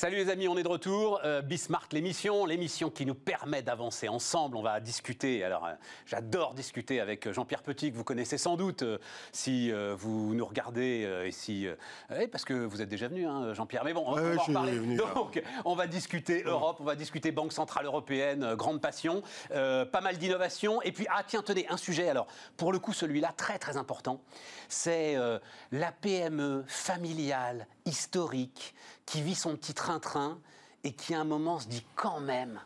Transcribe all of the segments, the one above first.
Salut les amis, on est de retour. Euh, Bismart, l'émission, l'émission qui nous permet d'avancer ensemble. On va discuter. Alors, euh, j'adore discuter avec euh, Jean-Pierre Petit, que vous connaissez sans doute si vous nous regardez et si. parce que vous êtes déjà venu, hein, Jean-Pierre. Mais bon, on, va en. Donc, on va discuter Europe, on va discuter Banque Centrale Européenne, grande passion, pas mal d'innovation. Et puis, ah tiens, tenez, un sujet. Alors, pour le coup, celui-là, très très important, c'est la PME familiale, historique qui vit son petit train-train et qui à un moment se dit quand même,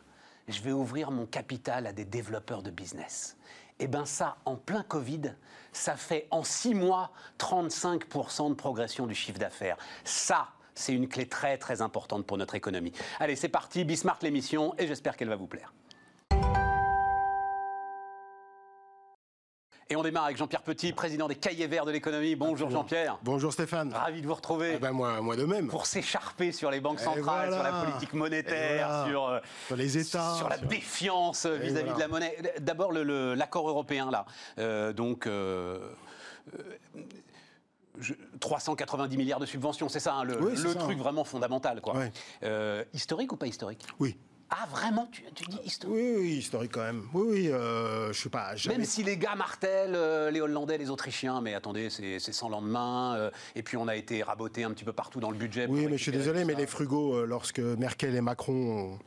je vais ouvrir mon capital à des développeurs de business. Eh bien ça, en plein Covid, ça fait en six mois 35% de progression du chiffre d'affaires. Ça, c'est une clé très très importante pour notre économie. Allez, c'est parti, Bismart l'émission, et j'espère qu'elle va vous plaire. Et on démarre avec Jean-Pierre Petit, président des Cahiers Verts de l'économie. Bonjour Jean-Pierre. Bonjour Stéphane. Ravi de vous retrouver. Eh ben moi, moi de même. Pour s'écharper sur les banques centrales, sur la politique monétaire, euh, sur, les États. Sur la défiance vis-à-vis de la monnaie. D'abord, l'accord européen, là. Euh, donc. 390 euh, milliards de subventions, c'est ça, hein, le, truc vraiment fondamental. Quoi. historique ou pas historique? Oui. Ah, vraiment tu, dis historique oui, oui, historique quand même. Oui, oui, euh, je sais pas. Même si les gars martèlent, euh, les Hollandais, les Autrichiens, mais attendez, c'est sans lendemain. Euh, et puis on a été raboté un petit peu partout dans le budget. Oui, mais je suis désolé, mais les frugaux, lorsque Merkel et Macron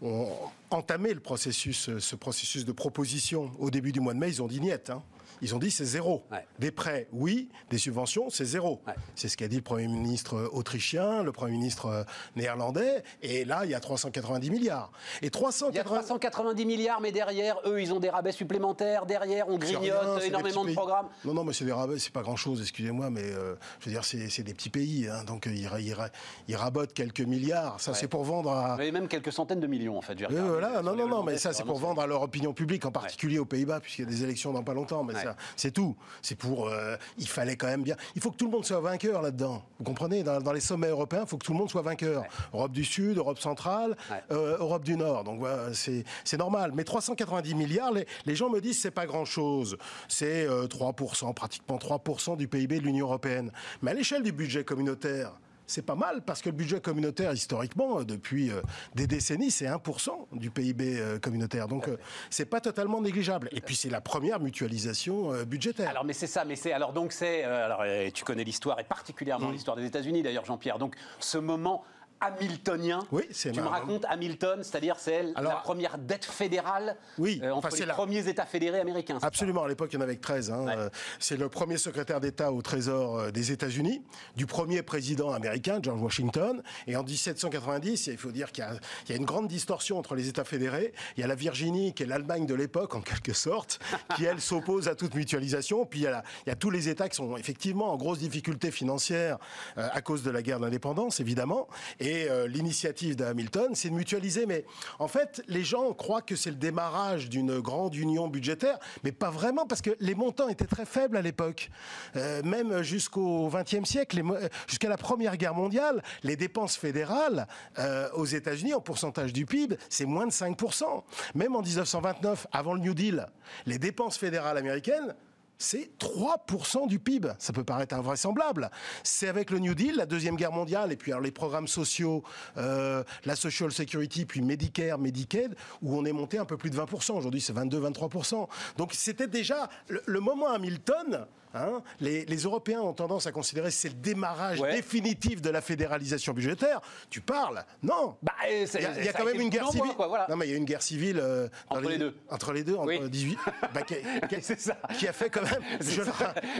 ont, entamé le processus, ce processus de proposition au début du mois de mai, ils ont dit niet. Hein. Ils ont dit c'est zéro. Des prêts, oui. Des subventions, c'est zéro. C'est ce qu'a dit le Premier ministre autrichien, le Premier ministre euh, néerlandais. Et là, il y a 390 milliards. Et 380... Il y a 390 milliards, mais derrière, eux, ils ont des rabais supplémentaires. Derrière, on grignote énormément de programmes. Non, non, mais c'est des rabais, c'est pas grand-chose, excusez-moi, mais euh, je veux dire, c'est des petits pays. Hein, donc, ils, ils, rabotent quelques milliards. Ça, c'est pour vendre à. Mais même quelques centaines de millions, en fait. voilà, non, non, non, mais ça, c'est pour vendre à leur opinion publique, en particulier aux Pays-Bas, puisqu'il y a des élections dans pas longtemps. Mais c'est tout. C'est pour. Euh, il fallait quand même bien. Il faut que tout le monde soit vainqueur là-dedans. Vous comprenez? Dans, les sommets européens, il faut que tout le monde soit vainqueur. Europe du Sud, Europe centrale, euh, Europe du Nord. Donc c'est normal. Mais 390 milliards, les, gens me disent c'est pas grand-chose. C'est 3%, euh, pratiquement 3% du PIB de l'Union européenne. Mais à l'échelle du budget communautaire, c'est pas mal parce que le budget communautaire, historiquement, euh, depuis euh, des décennies, c'est 1% du PIB euh, communautaire. Donc, c'est pas totalement négligeable. Et puis, c'est la première mutualisation budgétaire. Alors, mais c'est ça, mais c'est. Alors, donc, c'est. alors, tu connais l'histoire, et particulièrement mmh. l'histoire des États-Unis, d'ailleurs, Jean-Pierre. Donc, ce moment hamiltonien. Oui, c'est Tu me racontes Hamilton, c'est-à-dire c'est la première dette fédérale oui, euh, entre les premiers États fédérés américains. Absolument, à l'époque il y en avait 13. Hein. Euh, c'est le premier secrétaire d'État au Trésor euh, des États-Unis, du premier président américain, George Washington. Et en 1790, il faut dire qu'il y, a une grande distorsion entre les États fédérés. Il y a la Virginie, qui est l'Allemagne de l'époque, en quelque sorte, qui elle s'oppose à toute mutualisation. Puis il y, a il y, a tous les États qui sont effectivement en grosse difficulté financière à cause de la guerre d'indépendance, évidemment. Et et euh, l'initiative de Hamilton, c'est de mutualiser. Mais en fait, les gens croient que c'est le démarrage d'une grande union budgétaire, mais pas vraiment, parce que les montants étaient très faibles à l'époque. Euh, même jusqu'au XXe siècle, jusqu'à la Première Guerre mondiale, les dépenses fédérales euh, aux États-Unis, en pourcentage du PIB, c'est moins de 5%. Même en 1929, avant le New Deal, les dépenses fédérales américaines c'est 3% du PIB. Ça peut paraître invraisemblable. C'est avec le New Deal, la Deuxième Guerre mondiale, et puis alors les programmes sociaux, euh, la Social Security, puis Medicare, Medicaid, où on est monté un peu plus de 20%. Aujourd'hui, c'est 22-23%. Donc c'était déjà le moment Hamilton Hein, les, Européens ont tendance à considérer que c'est le démarrage définitif de la fédéralisation budgétaire. Tu parles? Non. Bah, il y a, quand même une guerre civile. Non, mais il y a une guerre civile euh, entre les, deux. Entre les deux, entre 18. Bah, qui, a fait quand même. Je, le,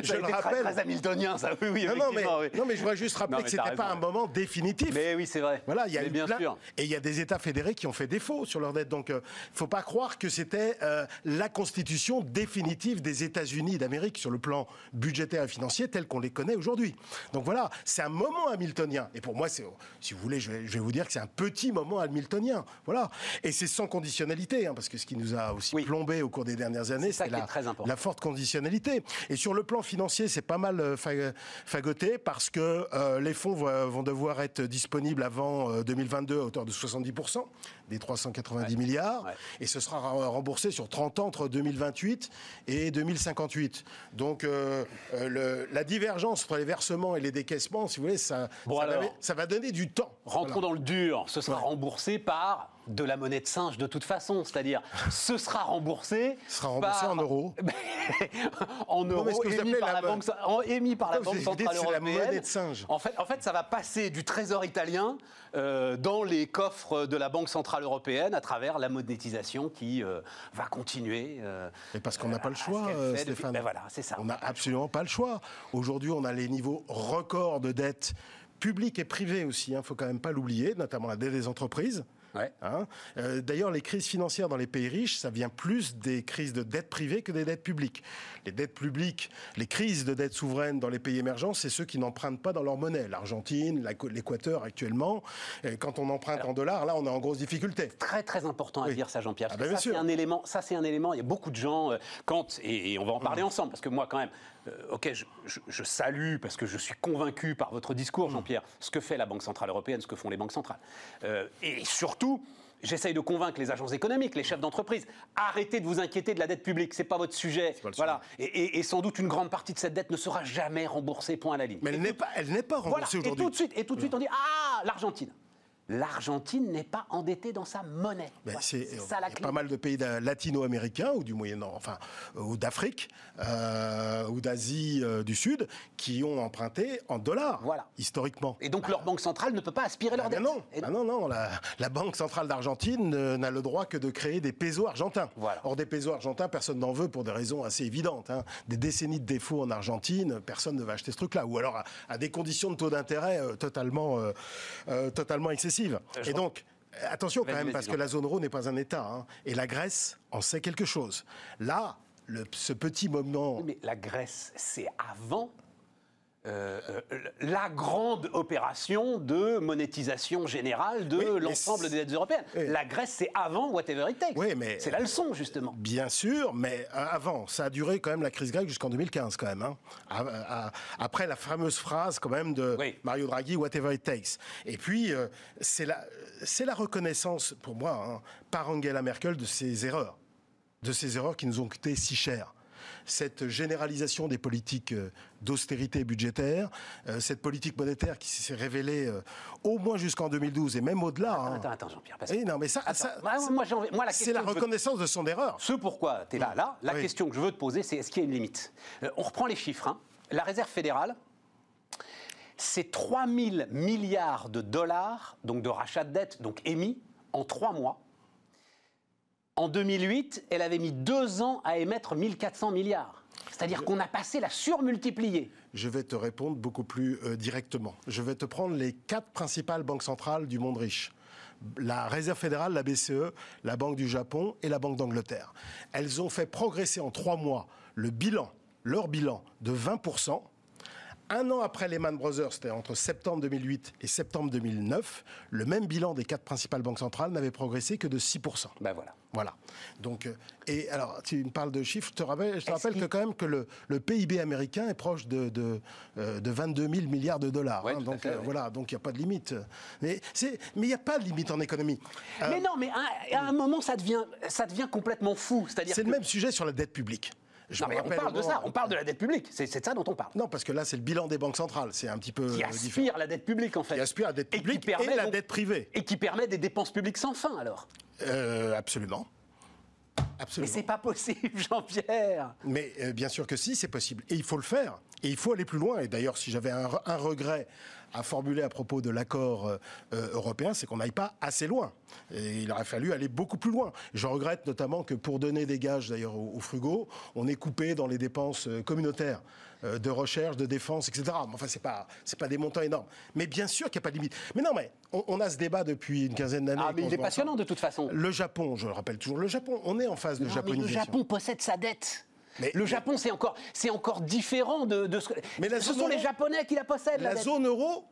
je le rappelle. Très hamiltonien, ça. Oui, oui. Non, mais, non, mais je voudrais juste rappeler que c'était pas un moment définitif. Mais oui, c'est vrai. Voilà, il y a bien sûr. Et il y a des États fédérés qui ont fait défaut sur leur dette. Donc, il euh, ne faut pas croire que c'était euh, la constitution définitive des États-Unis d'Amérique sur le plan budgétaires et financiers tels qu'on les connaît aujourd'hui. Donc voilà, c'est un moment hamiltonien. Et pour moi, c'est, si vous voulez, je vais, vous dire que c'est un petit moment hamiltonien. Voilà. Et c'est sans conditionnalité, hein, parce que ce qui nous a aussi plombé au cours des dernières années, c'est la, la, forte conditionnalité. Et sur le plan financier, c'est pas mal euh, fagoté parce que euh, les fonds vont devoir être disponibles avant 2022 euh, à hauteur de 70% des 390 milliards. Et ce sera remboursé sur 30 ans entre 2028 et 2058. Donc euh, euh, la divergence entre les versements et les décaissements, si vous voulez, ça, ça, va, donner du temps. Rentrons dans le dur. Ce sera remboursé par de la monnaie de singe de toute façon, c'est-à-dire ce sera remboursé. Ce sera remboursé en euros. en euros émis, par la banque, émis par la Banque centrale européenne. La monnaie de singe. En fait, en fait, ça va passer du trésor italien euh, dans les coffres de la Banque centrale européenne à travers la monétisation qui euh, va continuer. Euh, Et parce qu'on n'a pas le choix, Stéphane. Ben voilà, c'est ça. On n'a absolument pas le choix. Aujourd'hui, on a les niveaux records de dette publique et privée aussi, il hein, ne faut quand même pas l'oublier, notamment la dette des entreprises. Hein. Euh, d'ailleurs, les crises financières dans les pays riches, ça vient plus des crises de dette privée que des dettes publiques. Les dettes publiques, les crises de dette souveraine dans les pays émergents, c'est ceux qui n'empruntent pas dans leur monnaie. L'Argentine, l'Équateur actuellement. quand on emprunte en dollars, là, on est en grosse difficulté. Très très important à dire ça, Jean-Pierre. Ah ben, ça, c'est un élément. Ça, c'est un élément. Il y a beaucoup de gens euh, quand et, on va en parler mmh. ensemble parce que moi, quand même, euh, ok, je, salue parce que je suis convaincu par votre discours. Jean-Pierre, ce que fait la Banque centrale européenne, ce que font les banques centrales, et surtout j'essaye de convaincre les agences économiques, les chefs d'entreprise, arrêtez de vous inquiéter de la dette publique, c'est pas votre sujet. voilà. Et, sans doute une grande partie de cette dette ne sera jamais remboursée, point à la ligne. Mais elle n'est pas, elle n'est pas remboursée aujourd'hui. Et tout de suite, et tout de suite, on dit ah l'Argentine l'Argentine n'est pas endettée dans sa monnaie. c'est ça la clé. Il y a pas mal de pays latino-américains ou du Moyen-Orient, enfin, euh, ou d'Afrique euh, ou d'Asie euh, du Sud qui ont emprunté en dollars, voilà. historiquement. Et donc leur banque centrale ne peut pas aspirer leur bah, dette. Non, bah non, non. La, banque centrale d'Argentine n'a le droit que de créer des pesos argentins. Or des pesos argentins, personne n'en veut pour des raisons assez évidentes. Hein. Des décennies de défauts en Argentine, personne ne va acheter ce truc-là. Ou alors à, des conditions de taux d'intérêt totalement, totalement excessives. Et donc, attention quand même, parce que la zone euro n'est pas un État. Hein. et la Grèce en sait quelque chose. Là, ce petit moment. Mais la Grèce, c'est avant euh, euh, la grande opération de monétisation générale de l'ensemble des dettes européennes. La Grèce, c'est avant whatever it takes. Oui, mais c'est la leçon, justement. Bien sûr, mais euh, avant, ça a duré quand même la crise grecque jusqu'en 2015, quand même. Hein. Après la fameuse phrase, quand même, de Mario Draghi, whatever it takes. Et puis, c'est la, la reconnaissance, pour moi, hein, par Angela Merkel de ses erreurs. De ces erreurs qui nous ont coûté si cher cette généralisation des politiques euh, d'austérité budgétaire, euh, cette politique monétaire qui s'est révélée euh, au moins jusqu'en 2012 et même au-delà. Attends, hein. attends, attends Jean-Pierre. Non, mais ça, c'est la reconnaissance de son erreur. Ce pourquoi tu es là, là, la question que je veux te poser, c'est est-ce qu'il y a une limite? On reprend les chiffres. Hein. La réserve fédérale, c'est 3 000 milliards de dollars, donc de rachat de dette, donc émis en trois mois en 2008, elle avait mis deux ans à émettre 1400 milliards. C'est-à-dire qu'on a passé la surmultipliée. Je vais te répondre beaucoup plus euh, directement. Je vais te prendre les quatre principales banques centrales du monde riche la Réserve fédérale, la BCE, la Banque du Japon et la Banque d'Angleterre. Elles ont fait progresser en trois mois le bilan, leur bilan, de 20%. Un an après Lehman Brothers, c'était entre septembre 2008 et septembre 2009, le même bilan des quatre principales banques centrales n'avait progressé que de 6%. Ben voilà. Voilà. Donc, euh, et alors, tu me parles de chiffres, je te rappelle, je te rappelle que quand même que le, PIB américain est proche de, de, 22 euh, 000 milliards de dollars. Hein. donc euh, voilà, donc il n'y a pas de limite. Mais il n'y a pas de limite en économie. mais non, mais à, un moment, ça devient, ça devient complètement fou. C'est le même sujet sur la dette publique non, mais on parle de ça, on parle de la dette publique. C'est de ça dont on parle. Non, parce que là, c'est le bilan des banques centrales. C'est un petit peu. Qui aspire la dette publique, en fait. Qui aspire la dette publique et, la dette privée. Et qui permet des dépenses publiques sans fin, alors euh, Absolument. Absolument. Mais c'est pas possible, Jean-Pierre. Mais euh, bien sûr que si, c'est possible. Et il faut le faire. Et il faut aller plus loin. Et d'ailleurs, si j'avais un, un, regret à formuler à propos de l'accord euh, euh, européen, c'est qu'on n'aille pas assez loin. Et il aurait fallu aller beaucoup plus loin. Je regrette notamment que pour donner des gages, d'ailleurs, aux, frugaux, on ait coupé dans les dépenses euh, communautaires de recherche, de défense, etc. Enfin, c'est pas c'est pas des montants énormes. Mais bien sûr qu'il n'y a pas de limite. Mais non, mais on, a ce débat depuis une quinzaine d'années. Ah, mais il est passionnant de toute façon. Le Japon, je le rappelle toujours, le Japon, on est en phase de japonisation. Mais le Japon possède sa dette. Mais, le Japon, c'est encore, c'est encore différent de, de ce que. Mais ce sont les Japonais qui la possèdent. La, zone euro,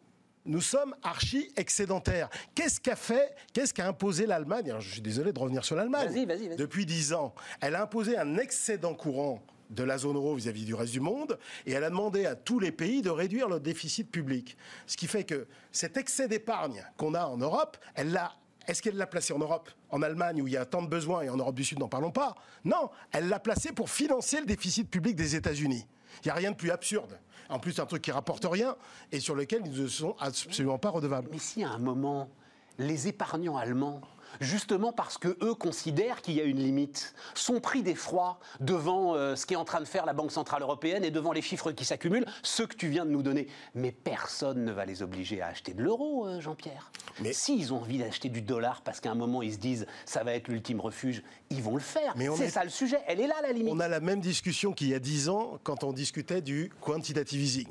nous sommes archi excédentaires. Qu'est-ce qu'a fait, qu'est-ce qu'a imposé l'Allemagne? Je suis désolé de revenir sur l'Allemagne. Vas-y, vas-y, vas-y. Depuis dix ans, elle a imposé un excédent courant de la zone euro vis-à-vis du reste du monde, et elle a demandé à tous les pays de réduire leur déficit public. Ce qui fait que cet excès d'épargne qu'on a en Europe, elle l'a est-ce qu'elle l'a placé en Europe, en Allemagne, où il y a tant de besoins, et en Europe du Sud, n'en parlons pas? Non, elle l'a placé pour financer le déficit public des États-Unis. Il n'y a rien de plus absurde. En plus, un truc qui rapporte rien et sur lequel ils ne sont absolument pas redevables. Mais si à un moment, les épargnants allemands justement parce que eux considèrent qu'il y a une limite, sont pris d'effroi devant euh, ce qu'est en train de faire la Banque centrale européenne et devant les chiffres qui s'accumulent, ceux que tu viens de nous donner. Mais personne ne va les obliger à acheter de l'euro, euh, Jean-Pierre. Mais s'ils ont envie d'acheter du dollar parce qu'à un moment ils se disent ça va être l'ultime refuge, ils vont le faire. C'est ça le sujet. Elle est là la limite. On a la même discussion qu'il y a dix ans quand on discutait du quantitative easing.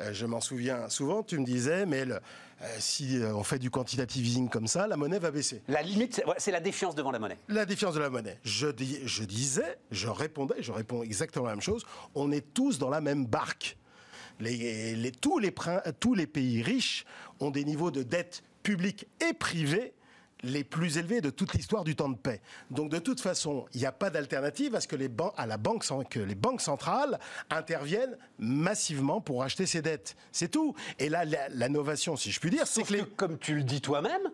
Euh, je m'en souviens souvent, tu me disais, mais le, euh, si euh, on fait du quantitative easing comme ça, la monnaie va baisser. La limite, c'est la défiance devant la monnaie. La défiance de la monnaie. Je, je disais, je répondais, je réponds exactement la même chose, on est tous dans la même barque. Les, tous, les, tous les pays riches ont des niveaux de dette publique et privée les plus élevés de toute l'histoire du temps de paix. Donc de toute façon, il n'y a pas d'alternative à ce que les, à la banque, que les banques centrales interviennent massivement pour acheter ces dettes. C'est tout. Et là, l'innovation, si je puis dire, c'est que, comme tu le dis toi-même,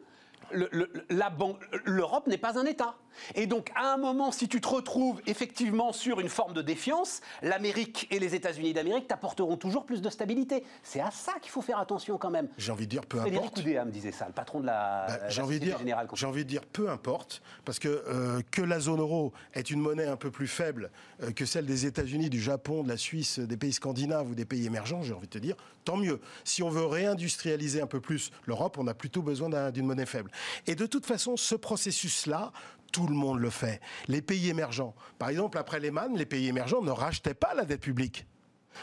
l'Europe n'est pas un État. Et donc, à un moment, si tu te retrouves effectivement sur une forme de défiance, l'Amérique et les États-Unis d'Amérique t'apporteront toujours plus de stabilité. C'est à ça qu'il faut faire attention quand même. J'ai envie de dire peu importe. Frédéric Oudéa me disait ça, le patron de la, bah, j'ai envie dire, J'ai envie de dire peu importe, parce que euh, que la zone euro est une monnaie un peu plus faible euh, que celle des États-Unis, du Japon, de la Suisse, des pays scandinaves ou des pays émergents, j'ai envie de te dire, tant mieux. Si on veut réindustrialiser un peu plus l'Europe, on a plutôt besoin d'une monnaie faible. Et de toute façon, ce processus-là, tout le monde le fait. Les pays émergents, par exemple, après Lehman, les pays émergents ne rachetaient pas la dette publique.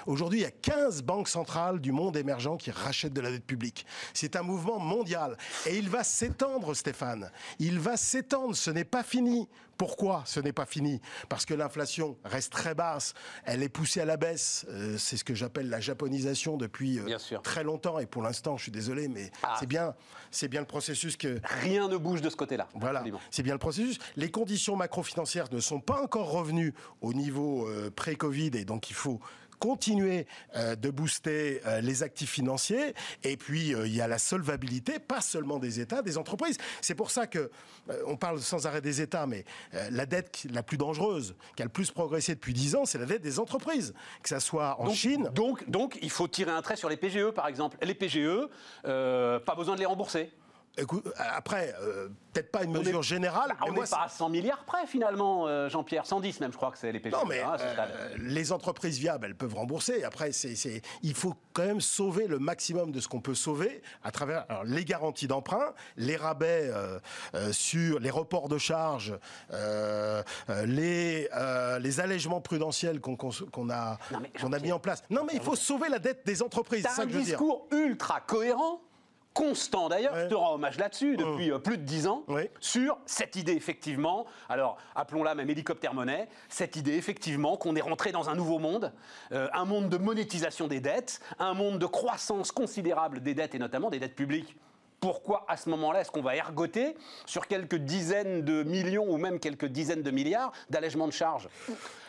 Aujourd'hui, il y a 15 banques centrales du monde émergent qui rachètent de la dette publique. C'est un mouvement mondial. Et il va s'étendre, Stéphane. Il va s'étendre. Ce n'est pas fini. Pourquoi ce n'est pas fini? Parce que l'inflation reste très basse. Elle est poussée à la baisse. Euh, c'est ce que j'appelle la japonisation depuis euh, très longtemps. Et pour l'instant, je suis désolé, mais ah. c'est bien, c'est bien le processus que. Rien ne bouge de ce côté-là. Voilà. C'est bien le processus. Les conditions macro-financières ne sont pas encore revenues au niveau euh, pré-Covid et donc il faut continuer euh, de booster euh, les actifs financiers. Et puis, euh, il y a la solvabilité, pas seulement des États, des entreprises. C'est pour ça que on parle sans arrêt des États, mais la dette la plus dangereuse, qui a le plus progressé depuis 10 ans, c'est la dette des entreprises. Que ça soit en Chine. Donc, donc, il faut tirer un trait sur les PGE, par exemple. Les PGE, pas besoin de les rembourser. Écoute, après, peut-être pas une mesure générale. Bah, on n'est pas à 100 milliards près finalement, euh, Jean-Pierre. 110 même, je crois que c'est les PGE. Non, mais hein, euh, les entreprises viables, elles peuvent rembourser. Après, c'est, il faut quand même sauver le maximum de ce qu'on peut sauver à travers les garanties d'emprunt, les rabais euh, sur les reports de charges, les, les allègements prudentiels qu'on, a, qu'on a mis en place. Non, mais il faut sauver la dette des entreprises. C'est un discours ultra cohérent constant. D'ailleurs, je te rends hommage là-dessus, mmh. depuis euh, plus de dix ans, sur cette idée effectivement, alors appelons-la même hélicoptère monnaie, cette idée effectivement qu'on est rentré dans un nouveau monde, euh, un monde de monétisation des dettes, un monde de croissance considérable des dettes et notamment des dettes publiques pourquoi à ce moment-là est-ce qu'on va ergoter sur quelques dizaines de millions ou même quelques dizaines de milliards d'allègements de charges?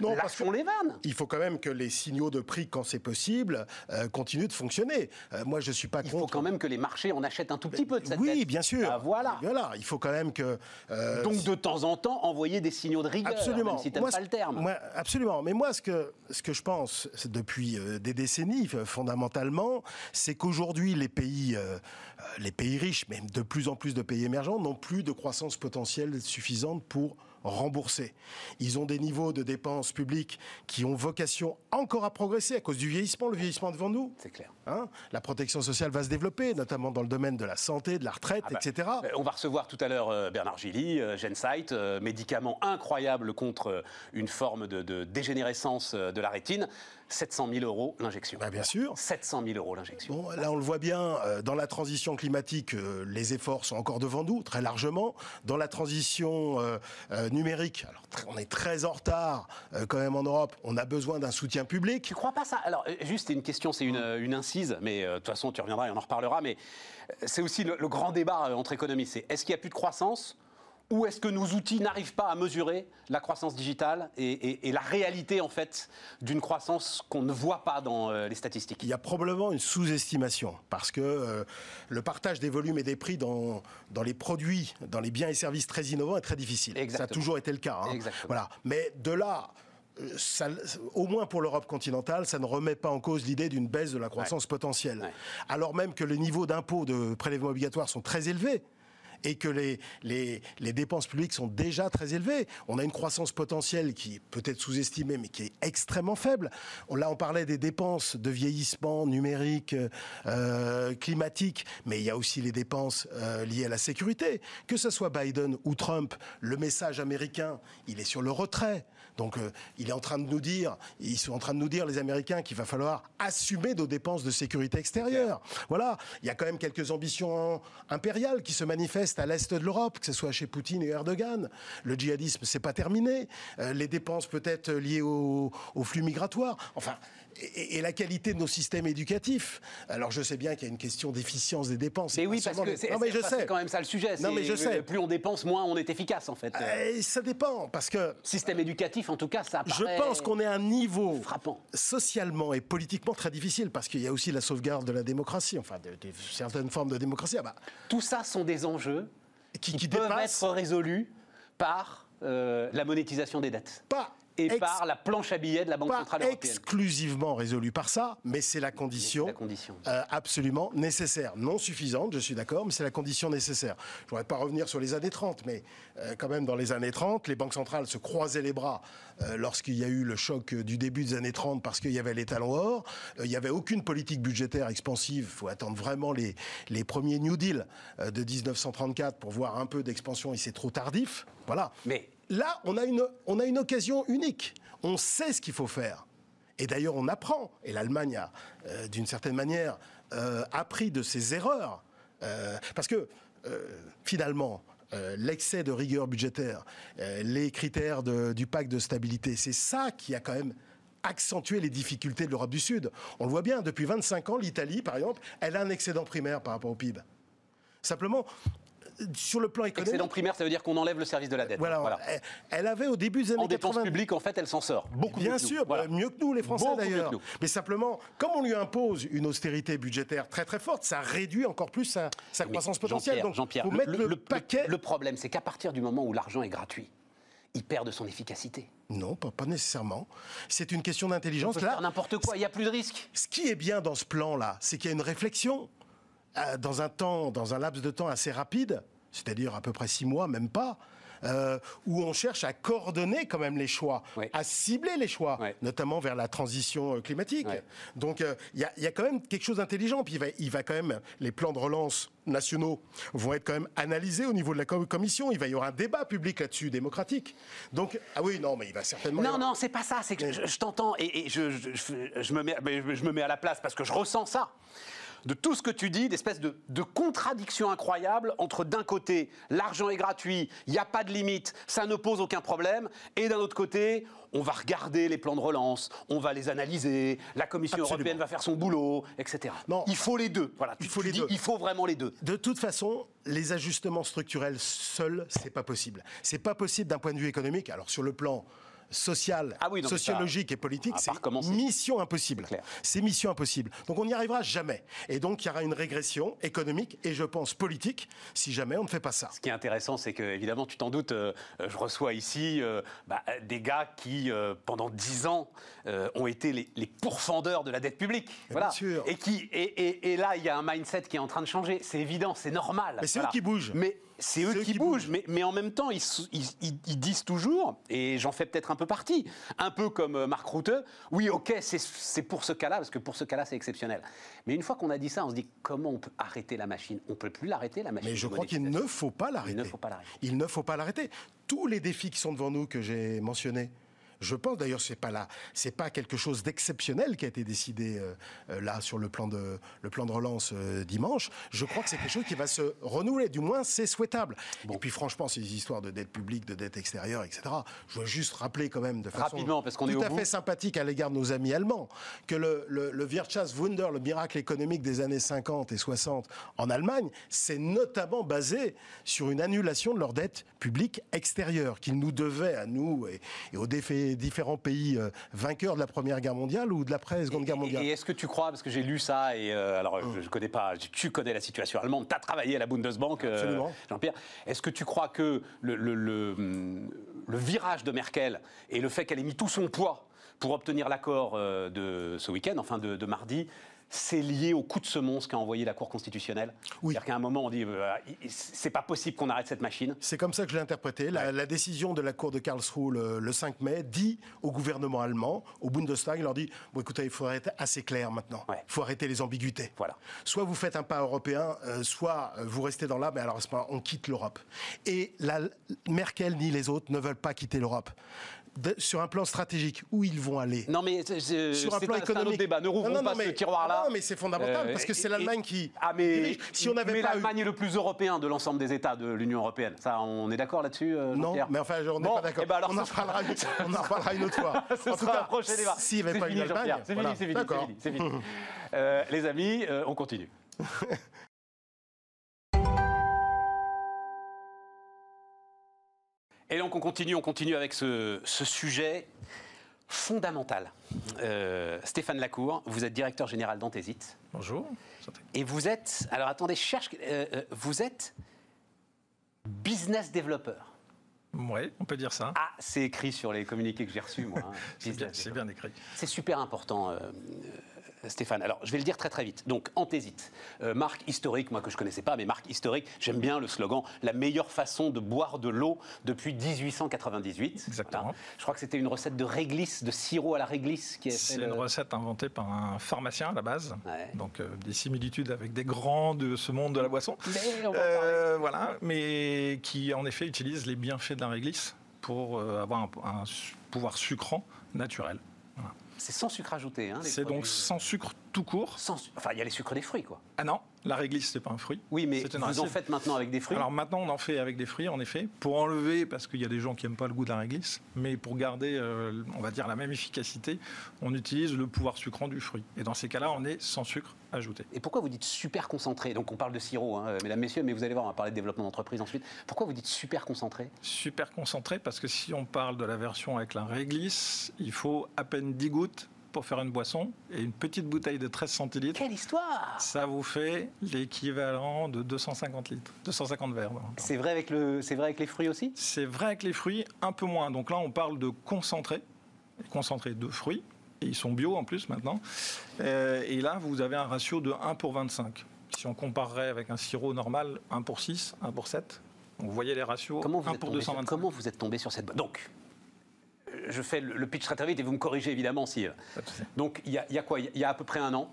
Non, parce qu'on les vanne. Il faut quand même que les signaux de prix, quand c'est possible, euh, continuent de fonctionner. Euh, moi, je suis pas il contre. Il faut quand même que les marchés en achètent un tout petit peu de cette Oui, bien sûr. Ah, voilà. Voilà. Il faut quand même que. Euh, Donc de temps en temps, envoyer des signaux de rigueur. Absolument. Même si pas le terme. Moi, absolument. Mais moi, ce que ce que je pense depuis des décennies, fondamentalement, c'est qu'aujourd'hui, les pays les pays riches, même de plus en plus de pays émergents, n'ont plus de croissance potentielle suffisante pour rembourser. Ils ont des niveaux de dépenses publiques qui ont vocation encore à progresser à cause du vieillissement, le vieillissement devant nous. C'est clair. Hein la protection sociale va se développer, notamment dans le domaine de la santé, de la retraite, ah bah, etc. Euh, on va recevoir tout à l'heure euh, Bernard Gilly, euh, Gensight, médicament incroyable contre une forme de dégénérescence de la rétine. 700 000 euros l'injection. Bah, bien sûr. 700 000 euros l'injection. Bon, là, on le voit bien, euh, dans la transition climatique, euh, les efforts sont encore devant nous, très largement. Dans la transition euh, numérique, alors on est très en retard quand même en Europe, on a besoin d'un soutien public. Tu crois pas ça? Alors, juste une question, c'est une, une, incise, mais de toute façon, tu reviendras et on en reparlera, mais c'est aussi le, le grand débat entre économistes, c'est est-ce qu'il n'y a plus de croissance? Ou est-ce que nos outils n'arrivent pas à mesurer la croissance digitale et, la réalité en fait d'une croissance qu'on ne voit pas dans euh, les statistiques? Il y a probablement une sous-estimation parce que euh, le partage des volumes et des prix dans, dans les produits, dans les biens et services très innovants est très difficile. Ça a toujours été le cas. Hein. Voilà. Mais de là au moins pour l'Europe continentale, ça ne remet pas en cause l'idée d'une baisse de la croissance potentielle. Alors même que les niveaux d'impôts de prélèvements obligatoires sont très élevés et que les, les, dépenses publiques sont déjà très élevées. On a une croissance potentielle qui est peut-être sous-estimée, mais qui est extrêmement faible. Là, on parlait des dépenses de vieillissement numérique, euh, climatique, mais il y a aussi les dépenses euh, liées à la sécurité. Que ce soit Biden ou Trump, le message américain, il est sur le retrait. Donc euh, il est en train de nous dire, ils sont en train de nous dire les Américains qu'il va falloir assumer nos dépenses de sécurité extérieure. Voilà, il y a quand même quelques ambitions impériales qui se manifestent à l'est de l'Europe, que ce soit chez Poutine et Erdogan. Le djihadisme, c'est pas terminé. Euh, les dépenses peut-être liées au, au flux migratoire. Enfin, et, la qualité de nos systèmes éducatifs. Alors je sais bien qu'il y a une question d'efficience des dépenses. Mais oui, parce que c'est quand même ça le sujet. Non, mais je sais. Plus on dépense, moins on est efficace en fait. Euh, ça dépend, parce que... Système éducatif, en tout cas, ça Je pense qu'on est à un niveau frappant. socialement et politiquement très difficile, parce qu'il y a aussi la sauvegarde de la démocratie, enfin de, certaines formes de démocratie. Ah bah. Tout ça sont des enjeux qui, qui, peuvent être résolus par euh, la monétisation des dettes. Pas et par la planche à billets de la Banque Centrale Européenne. exclusivement résolu par ça, mais c'est la condition, euh, absolument nécessaire. Non suffisante, je suis d'accord, mais c'est la condition nécessaire. Je ne voudrais pas revenir sur les années 30, mais euh, quand même dans les années 30, les banques centrales se croisaient les bras euh, lorsqu'il y a eu le choc du début des années 30 parce qu'il y avait les talons or. il n'y avait aucune politique budgétaire expansive. Il faut attendre vraiment les, les premiers New Deal de 1934 pour voir un peu d'expansion et c'est trop tardif. Voilà. Mais là, on a, une, on a une occasion unique. On sait ce qu'il faut faire. Et d'ailleurs, on apprend. Et l'Allemagne a, euh, d'une certaine manière, euh, appris de ses erreurs. Euh, parce que, finalement, l'excès de rigueur budgétaire, les critères du pacte de stabilité, c'est ça qui a quand même accentué les difficultés de l'Europe du Sud. On le voit bien, depuis 25 ans, l'Italie, par exemple, elle a un excédent primaire par rapport au PIB. Simplement, sur le plan économique. Excédent primaire, ça veut dire qu'on enlève le service de la dette. Voilà. Elle avait au début des années en dépenses publiques, en fait, elle s'en sort beaucoup Bien mieux sûr, mieux que nous, les Français d'ailleurs. Mais simplement, comme on lui impose une austérité budgétaire très très forte, ça réduit encore plus sa, croissance potentielle. Donc, Jean-Pierre, faut mettre le, paquet. Le problème, c'est qu'à partir du moment où l'argent est gratuit, il perd de son efficacité. Non, pas, pas nécessairement. C'est une question d'intelligence. Là, n'importe quoi, il n'y a plus de risque. Ce qui est bien dans ce plan-là, c'est qu'il y a une réflexion. Euh, dans un temps, dans un laps de temps assez rapide, c'est-à-dire à peu près six mois, même pas. Euh, où on cherche à coordonner quand même les choix, à cibler les choix, notamment vers la transition euh, climatique. Donc il y, a quand même quelque chose d'intelligent. Puis il va, il va, quand même, les plans de relance nationaux vont être quand même analysés au niveau de la commission. Il va y avoir un débat public là-dessus, démocratique. Donc ah oui, non, mais il va certainement. Non, non, c'est pas ça. C'est que je, t'entends et, je, je, me mets, je me mets à la place parce que je ressens ça de tout ce que tu dis, d'espèces de, de contradiction incroyable entre d'un côté, l'argent est gratuit, il n'y a pas de limite, ça ne pose aucun problème, et d'un autre côté, on va regarder les plans de relance, on va les analyser, la Commission européenne va faire son boulot, etc. Non, il faut les deux. Voilà, il faut les deux. Il faut vraiment les deux. De toute façon, les ajustements structurels seuls, c'est pas possible. C'est pas possible d'un point de vue économique. Alors sur le plan social, ah sociologique et politique, c'est mission impossible. C'est mission impossible. Donc on n'y arrivera jamais. Et donc il y aura une régression économique et je pense politique si jamais on ne fait pas ça. Ce qui est intéressant, c'est que évidemment, tu t'en doutes, euh, je reçois ici euh, bah, des gars qui euh, pendant dix ans ont été les, pourfendeurs de la dette publique. Voilà. Et qui et, là il y a un mindset qui est en train de changer. C'est évident, c'est normal. Mais c'est eux qui bougent. Mais c'est eux, qui, bougent, Mais, mais, en même temps, ils, ils, disent toujours, et j'en fais peut-être un peu partie, un peu comme euh, Marc Rutte, oui, ok, c'est pour ce cas-là, parce que pour ce cas-là, c'est exceptionnel. Mais une fois qu'on a dit ça, on se dit, comment on peut arrêter la machine? On ne peut plus l'arrêter, la machine. Mais je crois qu'il ne faut pas l'arrêter. Il ne faut pas l'arrêter. Tous les défis qui sont devant nous, que j'ai mentionnés, je pense d'ailleurs c'est pas là, c'est pas quelque chose d'exceptionnel qui a été décidé euh, euh, là sur le plan de le plan de relance euh, dimanche. Je crois que c'est quelque chose qui va se renouveler. Du moins c'est souhaitable. Et puis franchement ces histoires de dette publique, de dette extérieure, etc. Je veux juste rappeler quand même de façon Rapidement, parce qu'on tout est à fait sympathique à l'égard de nos amis allemands que le, le, le Wirtschaftswunder, le miracle économique des années 50 et 60 en Allemagne, c'est notamment basé sur une annulation de leur dette publique extérieure qu'ils nous devaient à nous et, et aux différents pays euh, vainqueurs de la Première Guerre mondiale ou de l'après-Seconde Guerre mondiale? Et, est-ce que tu crois, parce que j'ai lu ça, et euh, alors je ne connais pas, tu connais la situation allemande, tu as travaillé à la Bundesbank, euh, Jean-Pierre, est-ce que tu crois que le, le virage de Merkel et le fait qu'elle ait mis tout son poids pour obtenir l'accord de ce week-end, enfin de, de mardi, c'est lié au coup de semonce qu'a envoyé la Cour constitutionnelle. Oui. C'est-à-dire qu'à un moment, on dit euh, c'est pas possible qu'on arrête cette machine. C'est comme ça que je l'ai interprété. La, la décision de la Cour de Karlsruhe le, le 5 mai dit au gouvernement allemand, au Bundestag, il leur dit bon, écoutez, il faut être assez clair maintenant. Il Ouais. faut arrêter les ambiguïtés. Voilà. Soit vous faites un pas européen, euh, soit euh, vous restez dans là, mais alors à ce moment, on quitte l'Europe. Et la, Merkel ni les autres ne veulent pas quitter l'Europe. De- sur un plan stratégique, où ils vont aller Non, mais sur un plan un, c'est un autre économique. débat. Ne rouvrons Non, non, pas mais- ce tiroir-là. Non, mais c'est fondamental, Euh, parce que c'est l'Allemagne qui Ah, mais. Si on n'avait mais eu- l'Allemagne est le plus européen de l'ensemble des États de l'Union européenne. Ça, on est d'accord là-dessus euh, Non, mais enfin, on n'est Bon, pas d'accord. eh ben on, en une- on en reparlera une autre fois. Ce en tout cas, un prochain débat. s'il n'y avait pas une Allemagne. C'est fini, c'est fini, c'est fini, c'est fini. Euh, les amis, euh, on continue. Et donc on continue, on continue avec ce, ce sujet fondamental. Euh, Stéphane Lacour, vous êtes directeur général d'Antésite. Bonjour. Et vous êtes, alors attendez, je cherche, euh, euh, vous êtes business developer. Oui, on peut dire ça. Ah, c'est écrit sur les communiqués que j'ai reçus, moi. hein. c'est bien, écrit. c'est super important, euh, Stéphane. Alors, je vais le dire très très vite. Donc, Antésite, euh, marque historique, moi que je connaissais pas, mais marque historique. J'aime bien le slogan la meilleure façon de boire de l'eau depuis 1898. Exactement. Voilà. Je crois que c'était une recette de réglisse, de sirop à la réglisse qui est C'est une le- recette inventée par un pharmacien à la base. Ouais. Donc euh, des similitudes avec des grands de ce monde de la boisson. Mais on va en Euh, voilà, mais qui en effet utilise les bienfaits de la réglisse pour euh, avoir un, pouvoir sucrant naturel. C'est sans sucre ajouté. Hein, C'est donc sans sucre tout court. Sans Enfin, il y a les sucres des fruits, quoi. Ah non, la réglisse c'est pas un fruit. Oui, mais vous en faites maintenant avec des fruits? Alors maintenant, on en fait avec des fruits, en effet, pour enlever, parce qu'il y a des gens qui n'aiment pas le goût de la réglisse, mais pour garder, euh, on va dire, la même efficacité, on utilise le pouvoir sucrant du fruit. Et dans ces cas-là, on est sans sucre ajouté. Et pourquoi vous dites super concentré? Donc on parle de sirop, hein, mesdames, messieurs, mais vous allez voir, on va parler de développement d'entreprise ensuite. Pourquoi vous dites super concentré? Super concentré, parce que si on parle de la version avec la réglisse, il faut à peine 10 gouttes pour faire une boisson, et une petite bouteille de 13 centilitres, Quelle histoire ça vous fait l'équivalent de 250 litres, 250 verres. C'est vrai, avec le, c'est vrai avec les fruits aussi? C'est vrai avec les fruits, un peu moins. Donc là, on parle de concentré, concentré de fruits, et ils sont bio en plus maintenant. Euh, et là, vous avez un ratio de 1 pour 25. Si on comparerait avec un sirop normal, 1 pour 6, 1 pour 7. Donc vous voyez les ratios, Comment vous, 1 êtes pour tombé sur, 225. comment vous êtes tombé sur cette boîte Donc, je fais le, pitch très très vite et vous me corrigez évidemment si. euh. Donc il y, a- il y a quoi? Il y a à peu près un an.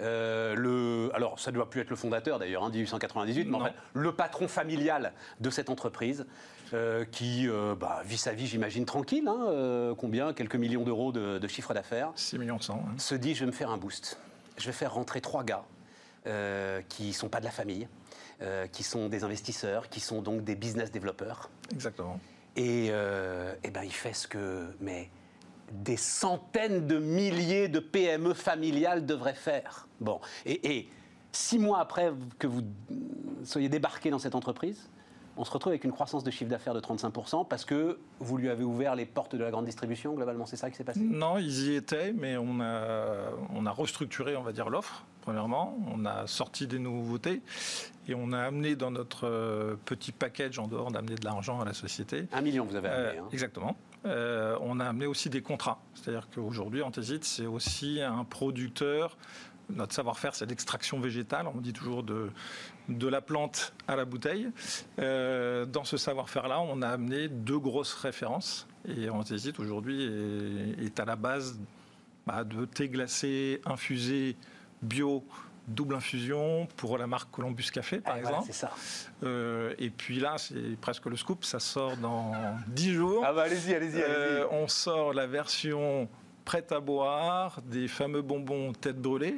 euh, le, alors, ça ne doit plus être le fondateur d'ailleurs, hein, 1898, mais en fait, le patron familial de cette entreprise, euh, qui euh, bah, vit sa vie, j'imagine, tranquille, hein, combien? Quelques millions d'euros de, de chiffre d'affaires, 6 millions de 100. hein. se dit je vais me faire un boost. Je vais faire rentrer trois gars qui ne sont pas de la famille, qui sont des investisseurs, qui sont donc des business développeurs. Exactement. Et, euh, eh ben, il fait ce que mais des centaines de milliers de PME familiales devraient faire. Bon, et, et six mois après que vous soyez débarqué dans cette entreprise, on se retrouve avec une croissance de chiffre d'affaires de 35% parce que vous lui avez ouvert les portes de la grande distribution. Globalement, c'est ça qui s'est passé? Non, ils y étaient, mais on a, on a restructuré, on va dire, l'offre, premièrement. On a sorti des nouveautés et on a amené dans notre euh, petit package en dehors d'amener de l'argent à la société. Un million, vous avez amené. Euh, hein. Exactement. Euh, on a amené aussi des contrats. C'est-à-dire qu'aujourd'hui, Antésite, c'est aussi un producteur. Notre savoir-faire, c'est l'extraction végétale. On dit toujours de, de la plante à la bouteille. Euh, dans ce savoir-faire-là, on a amené deux grosses références. Et Antésite, aujourd'hui, est, est à la base bah, de thé glacé infusé bio double infusion pour la marque Columbus Café, par Ah, voilà, exemple. ça. Euh, et puis là, c'est presque le scoop, ça sort dans 10 jours. Ah bah allez-y, allez-y, Euh, allez-y. on sort la version prête à boire, des fameux bonbons tête brûlée,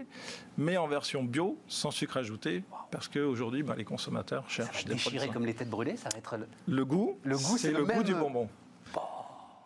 mais en version bio, sans sucre ajouté, parce qu'aujourd'hui, bah, les consommateurs Ça cherchent va des déchirer produits comme les têtes brûlées, ça va être le... Le goût, Le goût, c'est c'est le le, même- goût du bonbon.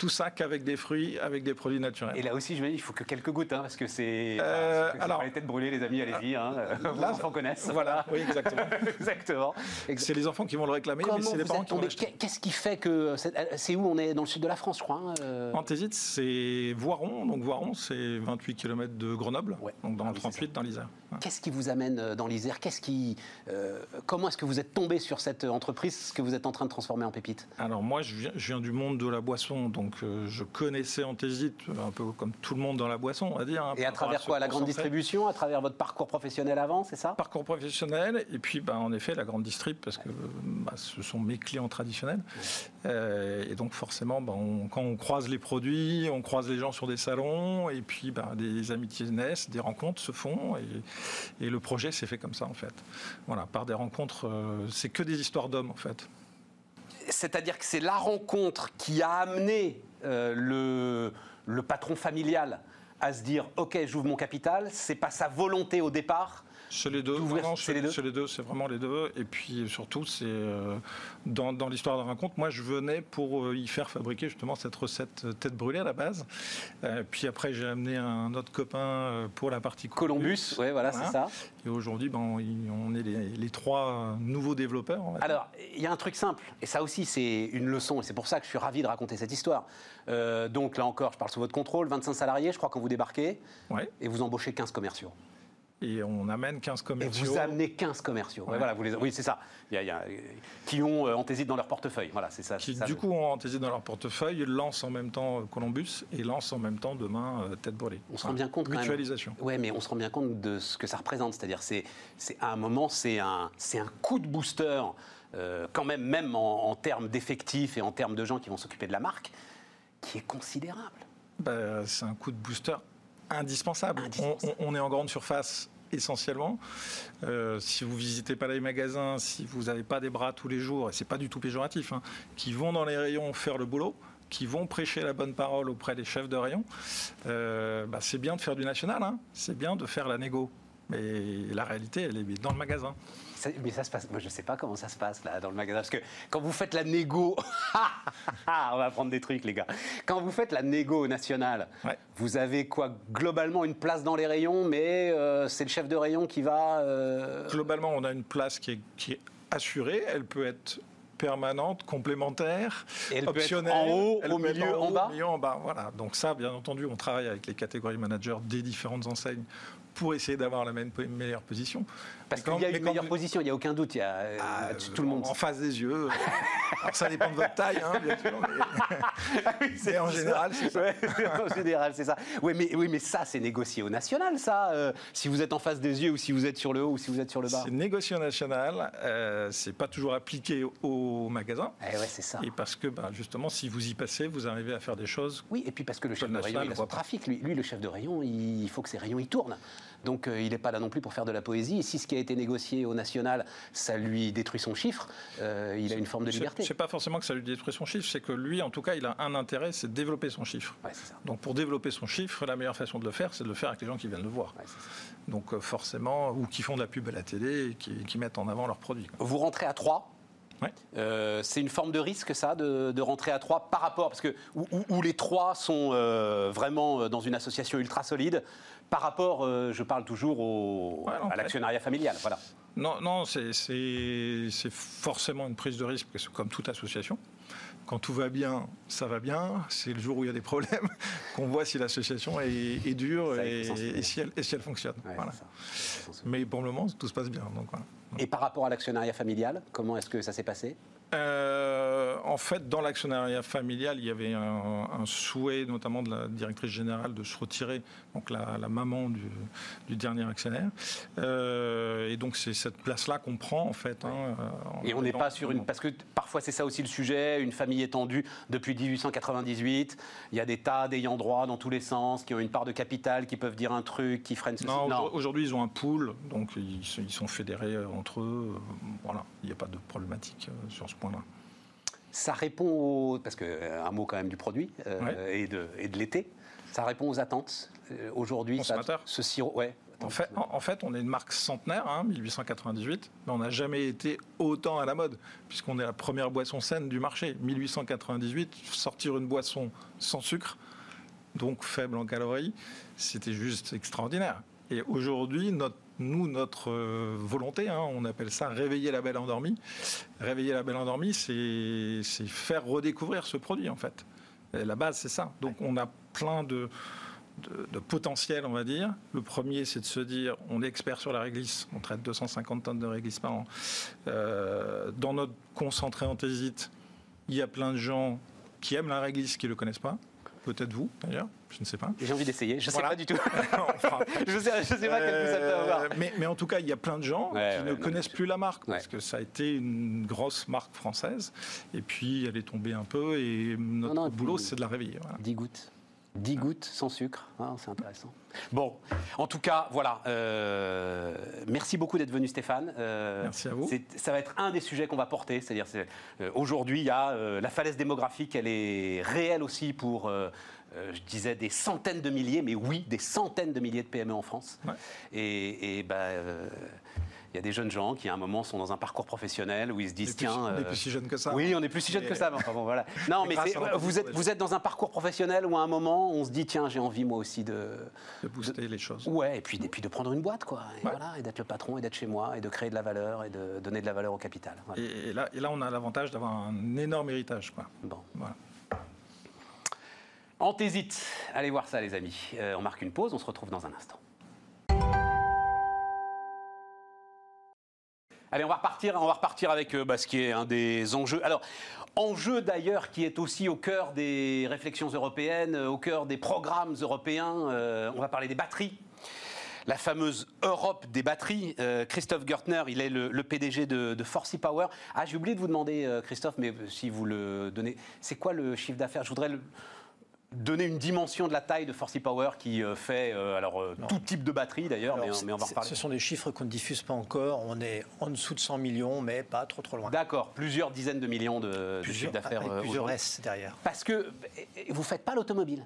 Tout ça qu'avec des fruits, avec des produits naturels. Et là aussi, je me dis, il faut que quelques gouttes, hein, parce que c'est. Euh, alors, les têtes brûlées, les amis, allez-y. Hein, les enfants connaissent. Voilà, oui, exactement. exactement. C'est les enfants qui vont le réclamer, mais c'est les parents qui vont Qu'est-ce qui fait que. C'est où On est? Dans le sud de la France, je crois. Hein, euh... Antésite, c'est Voiron. Donc, Voiron, c'est 28 km de Grenoble, donc dans ah le 38, dans l'Isère. Qu'est-ce qui vous amène euh, dans l'Isère? Qu'est-ce qui, euh, Comment est-ce que vous êtes tombé sur cette entreprise? Que vous êtes en train de transformer en pépite? Alors, moi, je viens, je viens, du monde de la boisson, donc euh, je connaissais Antésite un peu comme tout le monde dans la boisson, on va dire. Hein, et à travers quoi? La grande distribution? À travers votre parcours professionnel avant, c'est ça? Parcours professionnel, et puis bah, en effet la grande distrib, parce que bah, ce sont mes clients traditionnels. Euh, et donc forcément, bah, quand on croise les produits, on croise les gens sur des salons, et puis des amitiés naissent, des rencontres se font, et, le projet s'est fait comme ça en fait. Voilà, par des rencontres, euh, c'est que des histoires d'hommes en fait. C'est-à-dire que c'est la rencontre qui a amené euh, le, le patron familial à se dire ok j'ouvre mon capital, c'est pas sa volonté au départ, c'est les deux. c'est les, deux. C'est vraiment les deux. Et puis surtout, c'est euh, dans, l'histoire de la rencontre. Moi, je venais pour euh, y faire fabriquer justement cette recette euh, tête brûlée à la base. puis après, j'ai amené un autre copain pour la partie Columbus. Oui, voilà, c'est ça. Et aujourd'hui, ben, on est les, trois nouveaux développeurs. Alors, il y a un truc simple, et ça aussi, c'est une leçon, et c'est pour ça que je suis ravi de raconter cette histoire. donc là encore, je parle sous votre contrôle, 25 salariés, je crois, quand vous débarquez, et vous embauchez 15 commerciaux et on amène 15 commerciaux. Et vous amenez 15 commerciaux. voilà, vous les, oui, c'est ça. Il y a, qui ont euh, Antésite dans leur portefeuille. Voilà, c'est ça. Qui, ça, du coup, ont Antésite dans leur portefeuille, lancent en même temps euh, Columbus et lancent en même temps demain euh, Tête Brûlée. On se rend bien compte. Mutualisation. Oui, mais on se rend bien compte de ce que ça représente. C'est-à-dire, c'est, c'est à un moment, c'est un, c'est un coup de booster, quand même, même en, termes d'effectifs et en termes de gens qui vont s'occuper de la marque, qui est considérable. Ben, c'est un coup de booster indispensable. On, on, est en grande surface essentiellement. Euh, si vous visitez pas les magasins, si vous n'avez pas des bras tous les jours, et c'est pas du tout péjoratif, hein, qui vont dans les rayons faire le boulot, qui vont prêcher la bonne parole auprès des chefs de rayon, euh, bah, c'est bien de faire du national, hein. c'est bien de faire la négo. Mais la réalité, elle est dans le magasin mais ça se passe. Moi, je ne sais pas comment ça se passe là dans le magasin. Parce que quand vous faites la négo. on va prendre des trucs, les gars. Quand vous faites la négo nationale, vous avez quoi Globalement, une place dans les rayons, mais euh, c'est le chef de rayon qui va. Euh, globalement, on a une place qui est, qui est assurée. Elle peut être permanente, complémentaire, et elle optionnelle. en haut, au milieu, en, bas. en bas. Voilà. Donc ça, bien entendu, on travaille avec les catégories managers des différentes enseignes pour essayer d'avoir la même, meilleure position. Parce qu'il y a une meilleure position, il n'y a aucun doute. Il y a, euh, ah, tout le monde. En face des yeux. Alors ça dépend de votre taille, hein, bien sûr. Mais, en général, c'est ça. en général, c'est ça. Oui, mais, oui, mais ça, c'est négocié au national, ça. Euh, si vous êtes en face des yeux ou si vous êtes sur le haut ou si vous êtes sur le bas. C'est négocié au national. Euh, c'est pas toujours appliqué au magasin. Eh ouais, c'est ça. Et parce que, bah, justement, si vous y passez, vous arrivez à faire des choses. Oui, et puis parce que le chef de rayon, il a son trafic. Lui, lui, le chef de rayon, il faut que ses rayons, ils tournent. Donc euh, il n'est pas là non plus pour faire de la poésie. Et si ce qui a été négocié au national, ça lui détruit son chiffre, euh, il a une forme de liberté. C'est pas forcément que ça lui détruit son chiffre, c'est que lui, en tout cas, il a un intérêt, c'est de développer son chiffre. Donc pour développer son chiffre, la meilleure façon de le faire, c'est de le faire avec les gens qui viennent le voir. Donc euh, forcément, ou qui font de la pub à la télé et qui, mettent en avant leurs produits. Vous rentrez à 3 c'est une forme de risque, ça, de, rentrer à 3 par rapport, parce que où, les trois sont vraiment dans une association ultra solide, par rapport, euh, je parle toujours au, à l'actionnariat familial. Voilà. Non, non c'est forcément une prise de risque, comme toute association, quand tout va bien, ça va bien. C'est le jour où il y a des problèmes qu'on voit si l'association est, dure et, si elle, et, si elle, fonctionne. Mais pour le moment, tout se passe bien. Donc, Et par rapport à l'actionnariat familial, comment est-ce que ça s'est passé? Euh, en fait, dans l'actionnariat familial, il y avait un, souhait, notamment de la directrice générale, de se retirer, donc la, maman du, dernier actionnaire. Euh, et donc, c'est cette place-là qu'on prend, en fait. Hein, et on n'est pas sur une. Parce que parfois, c'est ça aussi le sujet, une famille étendue depuis 1898. Il y a des tas d'ayants droit dans tous les sens, qui ont une part de capital, qui peuvent dire un truc, qui freinent ceci. Non, non. aujourd'hui, ils ont un pool, donc ils, sont fédérés entre eux. Voilà, il n'y a pas de problématique euh, sur ce point. Ça répond au, parce que euh, mot quand même du produit euh, et de, et de l'été. Ça répond aux attentes. Euh, aujourd'hui, ce sirop, ouais, importante. En fait, on est une marque centenaire, 1898, hein, mais on n'a jamais été autant à la mode, puisqu'on est la première boisson saine du marché. 1898, sortir une boisson sans sucre, donc faible en calories, c'était juste extraordinaire. Et aujourd'hui, nous, notre euh, volonté, hein, on appelle ça réveiller la belle endormie. Réveiller la belle endormie, c'est faire redécouvrir ce produit, en fait. la base, c'est ça. Donc, on a plein de, de, potentiel, on va dire. Le premier, c'est de se dire, on est expert sur la réglisse, on traite 250 tonnes de réglisse par an. Euh, dans notre concentré anthésite, il y a plein de gens qui aiment la réglisse qui ne le connaissent pas. Peut-être vous, d'ailleurs, je ne sais pas. J'ai envie d'essayer, je ne sais pas du tout. je ne sais, sais, pas quel ça peut avoir. Euh, mais, mais, en tout cas, il y a plein de gens qui ne connaissent plus la marque, parce que ça a été une grosse marque française. Et puis, elle est tombée un peu, et notre boulot, c'est de la réveiller. Voilà. 10 gouttes. 10 gouttes sans sucre, ah, c'est intéressant. Bon, en tout cas, voilà. Euh, merci beaucoup d'être venu, Stéphane. Euh, merci à vous. Ça va être un des sujets qu'on va porter. C'est-à-dire, euh, aujourd'hui, il y a la falaise démographique, elle est réelle aussi pour, je disais, des centaines de milliers, mais oui, des centaines de milliers de PME en France. Et, et bah, il y a des jeunes gens qui, à un moment, sont dans un parcours professionnel où ils se disent tiens. on n'est plus si jeunes que ça. Oui, on n'est plus si jeunes que ça. enfin, bon, voilà. Non, mais vous, êtes, vous êtes dans un parcours professionnel où, à un moment, on se dit tiens, j'ai envie moi aussi de. De booster les choses. Ouais, et puis, et puis de prendre une boîte, quoi. Et, voilà, et d'être le patron, et d'être chez moi, et de créer de la valeur, et de donner de la valeur au capital. Et, là, et là, on a l'avantage d'avoir un énorme héritage, quoi. Bon. Voilà. Anthésite, allez voir ça les amis. Euh, on marque une pause, on se retrouve dans un instant. Allez, on va repartir, avec euh, bah, ce qui est un des enjeux. Alors, enjeu d'ailleurs qui est aussi au cœur des réflexions européennes, au cœur des programmes européens. Euh, on va parler des batteries. La fameuse Europe des batteries. Euh, Christophe Gertner, il est le, PDG de, de Forcy Power. Ah, j'ai oublié de vous demander, Christophe, mais si vous le donnez, c'est quoi le chiffre d'affaires? Je voudrais le, donner une dimension de la taille de Forcy Power qui euh, fait euh, alors euh, tout type de batterie d'ailleurs, mais, on va reparler. Ce sont des chiffres qu'on ne diffuse pas encore. On est en dessous de 100 millions, mais pas trop trop loin. D'accord, plusieurs dizaines de millions de, de chiffre d'affaires. Plusieurs S derrière. Parce que vous faites pas l'automobile?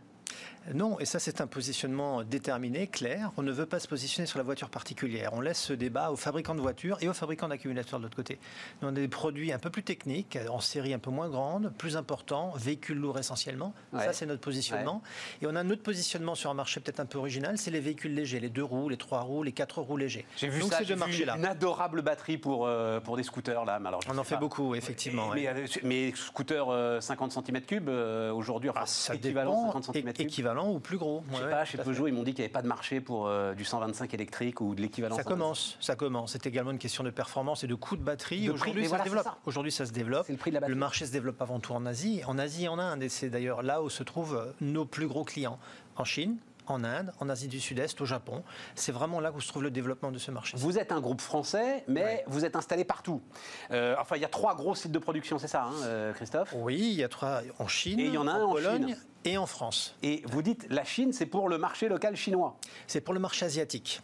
Non, et ça c'est un positionnement déterminé, clair. On ne veut pas se positionner sur la voiture particulière. On laisse ce débat aux fabricants de voitures et aux fabricants d'accumulateurs de l'autre côté. on a des produits un peu plus techniques, en série un peu moins grande, plus importants, véhicules lourds essentiellement. Ça c'est notre positionnement. Et on a un autre positionnement sur un marché peut-être un peu original, c'est les véhicules légers, les deux roues, les trois roues, les quatre roues légers. J'ai vu ça, j'ai vu une adorable batterie pour, euh, pour des scooters là. alors, on en fait beaucoup, effectivement. Mais, mais, scooters 50 cm3 aujourd'hui, enfin, ah, équivalent 50 cm3 ou plus gros? Je sais pas, chez Peugeot, ils m'ont dit qu'il n'y avait pas de marché pour euh, du 125 électrique ou de l'équivalent. Ça commence, ça commence. C'est également une question de performance et de coût de batterie. Aujourd'hui, ça, se développe. Aujourd'hui, ça se développe. Le, prix de la batterie. le marché se développe avant tout en Asie, en Asie en Inde. Et c'est d'ailleurs là où se trouvent nos plus gros clients. En Chine, en Inde, en Asie du Sud-Est, au Japon. C'est vraiment là où se trouve le développement de ce marché. Vous êtes un groupe français, mais vous êtes installé partout. Euh, enfin, il y a trois gros sites de production, c'est ça, hein, euh, Christophe? Oui, il y a trois en Chine, et il y en a un en, Pologne et en France. Et vous dites la Chine, c'est pour le marché local chinois C'est pour le marché asiatique.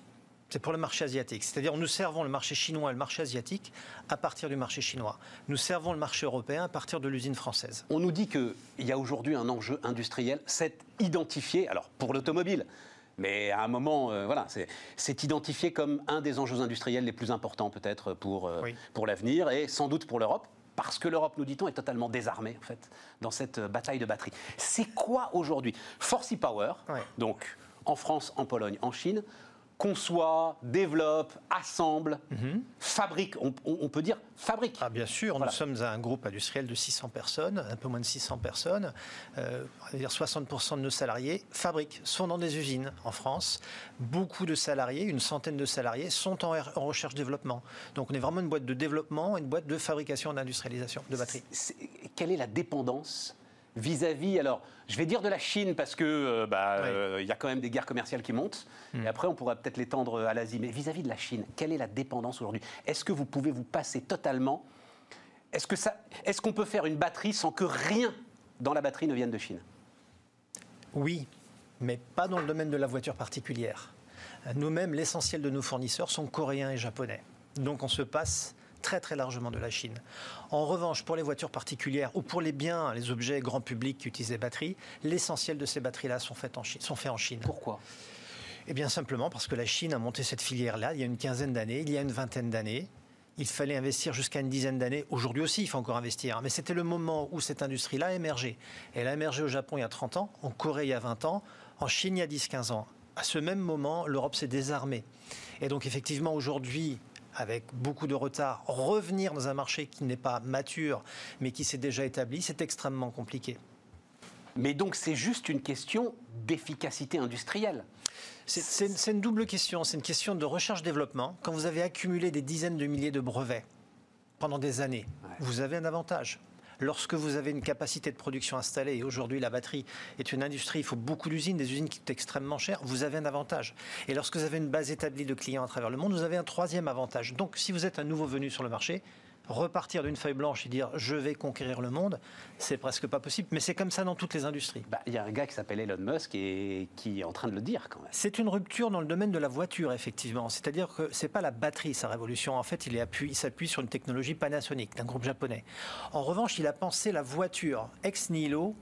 C'est pour le marché asiatique. C'est-à-dire nous servons le marché chinois et le marché asiatique à partir du marché chinois. Nous servons le marché européen à partir de l'usine française. On nous dit qu'il y a aujourd'hui un enjeu industriel, c'est identifié, alors pour l'automobile, mais à un moment, euh, voilà, c'est identifié comme un des enjeux industriels les plus importants peut-être pour, euh, pour l'avenir et sans doute pour l'Europe. Parce que l'Europe, nous dit-on, est totalement désarmée en fait dans cette euh, bataille de batterie. C'est quoi aujourd'hui? Forcy Power, donc en France, en Pologne, en Chine, conçoit, développe, assemble, mhm. fabrique, on, peut dire fabrique. Ah, bien sûr, nous sommes un groupe industriel de 600 personnes, un peu moins de 600 personnes. Euh, on va dire 60% de nos salariés fabriquent, sont dans des usines en France. Beaucoup de salariés, une centaine de salariés, sont en, recherche-développement. Donc on est vraiment une boîte de développement, une boîte de fabrication d'industrialisation de batteries. quelle est la dépendance vis-à-vis, alors je vais dire de la Chine parce que euh, bah, euh, il y a quand même des guerres commerciales qui montent, hmm. et après on pourrait peut-être l'étendre à l'Asie, mais vis-à-vis de la Chine, quelle est la dépendance aujourd'hui? Est-ce que vous pouvez vous passer totalement? Est-ce que ça, est-ce qu'on peut faire une batterie sans que rien dans la batterie ne vienne de Chine? Oui, mais pas dans le domaine de la voiture particulière. Nous-mêmes, l'essentiel de nos fournisseurs sont coréens et japonais. Donc on se passe très très largement de la Chine. En revanche, pour les voitures particulières ou pour les biens, les objets grand public qui utilisent des batteries, l'essentiel de ces batteries-là sont, faites en Chine, sont faits en Chine. Pourquoi? Eh bien simplement parce que la Chine a monté cette filière-là il y a une quinzaine d'années, il y a une vingtaine d'années. Il fallait investir jusqu'à une dizaine d'années. Aujourd'hui aussi, il faut encore investir. Mais c'était le moment où cette industrie-là a émergé. Elle a émergé au Japon il y a 30 ans, en Corée il y a 20 ans, en Chine il y a 10-15 ans. À ce même moment, l'Europe s'est désarmée. Et donc effectivement, aujourd'hui, avec beaucoup de retard, revenir dans un marché qui n'est pas mature, mais qui s'est déjà établi, c'est extrêmement compliqué. Mais donc c'est juste une question d'efficacité industrielle. C'est une double question. C'est une question de recherche-développement. Quand vous avez accumulé des dizaines de milliers de brevets pendant des années, vous avez un avantage. Lorsque vous avez une capacité de production installée, et aujourd'hui la batterie est une industrie, il faut beaucoup d'usines, des usines qui coûtent extrêmement cher, vous avez un avantage. Et lorsque vous avez une base établie de clients à travers le monde, vous avez un troisième avantage. Donc si vous êtes un nouveau venu sur le marché, repartir d'une feuille blanche et dire je vais conquérir le monde, c'est presque pas possible. Mais c'est comme ça dans toutes les industries. Bah, il y a un gars qui s'appelle Elon Musk et qui est en train de le dire quand même. C'est une rupture dans le domaine de la voiture, effectivement. C'est-à-dire que c'est pas la batterie sa révolution. En fait, il, s'appuie sur une technologie Panasonic d'un groupe japonais. En revanche, il a pensé la voiture ex nihilo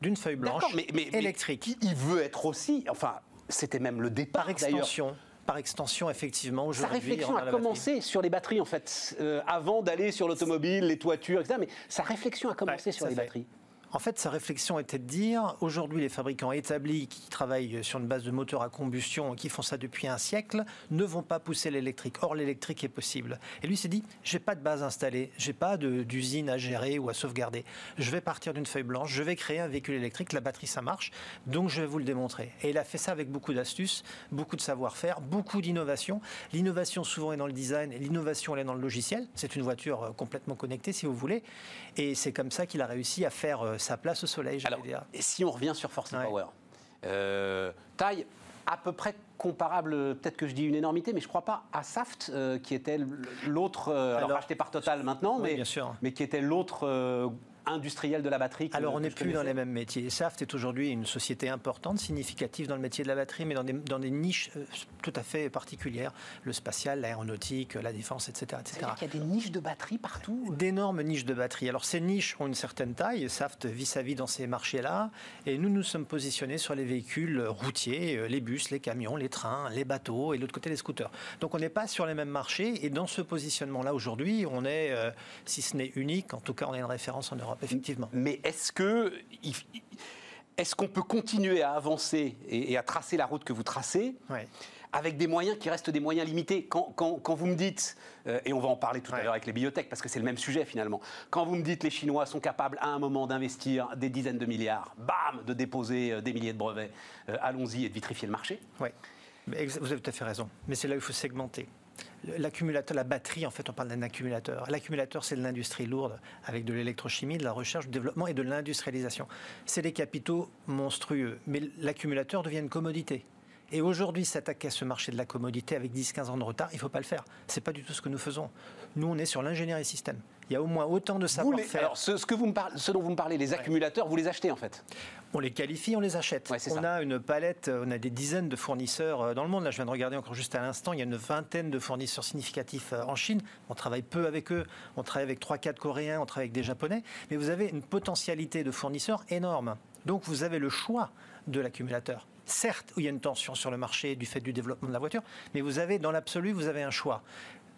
d'une feuille blanche mais, mais, électrique. il veut être aussi, enfin, c'était même le départ par extension par extension, effectivement, aujourd'hui. Sa réflexion a commencé sur les batteries, en fait, euh, avant d'aller sur l'automobile, les toitures, etc. Mais sa réflexion a commencé sur les batteries. En fait, sa réflexion était de dire, aujourd'hui, les fabricants établis qui travaillent sur une base de moteur à combustion, qui font ça depuis un siècle, ne vont pas pousser l'électrique. Or, l'électrique est possible. Et lui s'est dit, j'ai pas de base installée, j'ai pas d'usine à gérer ou à sauvegarder. Je vais partir d'une feuille blanche, je vais créer un véhicule électrique, la batterie ça marche, donc je vais vous le démontrer. Et il a fait ça avec beaucoup d'astuces, beaucoup de savoir-faire, beaucoup d'innovation. L'innovation souvent est dans le design, et l'innovation elle est dans le logiciel. C'est une voiture euh, complètement connectée, si vous voulez. Et c'est comme ça qu'il a réussi à faire euh, sa place au soleil, Alors, dire. Et si on revient sur Force Power, euh, taille à peu près comparable, peut-être que je dis une énormité, mais je ne crois pas, à Saft, euh, qui était l'autre, euh, alors, racheté par Total maintenant, mais, mais qui était l'autre industriel de la batterie Alors on n'est plus dans les mêmes métiers. Saft est aujourd'hui une société importante, significative dans le métier de la batterie, mais dans des, dans des niches euh, tout à fait particulières. Le spatial, l'aéronautique, la défense, etc. etc. Il y a des niches de batterie partout D'énormes niches de batterie. Alors ces niches ont une certaine taille, Saft vit sa vie dans ces marchés-là, et nous nous sommes positionnés sur les véhicules routiers, euh, les bus, les camions, les trains, les bateaux, et de l'autre côté les scooters. Donc on n'est pas sur les mêmes marchés, et dans ce positionnement-là aujourd'hui, on est, euh, si ce n'est unique, en tout cas on est une référence en Europe effectivement. Mais est-ce que est-ce qu'on peut continuer à avancer et, à tracer la route que vous tracez avec des moyens qui restent des moyens limités? Quand, vous me dites, euh, et on va en parler tout à l'heure avec les bibliothèques, parce que c'est le même sujet finalement, quand vous me dites les Chinois sont capables à un moment d'investir des dizaines de milliards, bam, de déposer euh, des milliers de brevets, euh, allons-y et de vitrifier le marché. Oui, vous avez tout à fait raison. Mais c'est là où il faut segmenter l'accumulateur, la batterie, en fait, on parle d'un accumulateur. L'accumulateur, c'est de l'industrie lourde, avec de l'électrochimie, de la recherche, du développement et de l'industrialisation. C'est des capitaux monstrueux. Mais l'accumulateur devient une commodité. Et aujourd'hui, s'attaquer à ce marché de la commodité avec 10-15 ans de retard, il ne faut pas le faire. Ce n'est pas du tout ce que nous faisons. Nous, on est sur l'ingénierie système. Il y a au moins autant de savoir-faire. Alors, ce, que vous me parlez, ce dont vous me parlez, les accumulateurs, vous les achetez en fait? On les qualifie, on les achète. on a une palette, on a des dizaines de fournisseurs euh, dans le monde. Là, je viens de regarder encore juste à l'instant, il y a une vingtaine de fournisseurs significatifs euh, en Chine. On travaille peu avec eux. On travaille avec 3-4 Coréens, on travaille avec des Japonais. Mais vous avez une potentialité de fournisseurs énorme. Donc, vous avez le choix de l'accumulateur. Certes, il y a une tension sur le marché du fait du développement de la voiture, mais vous avez, dans l'absolu, vous avez un choix.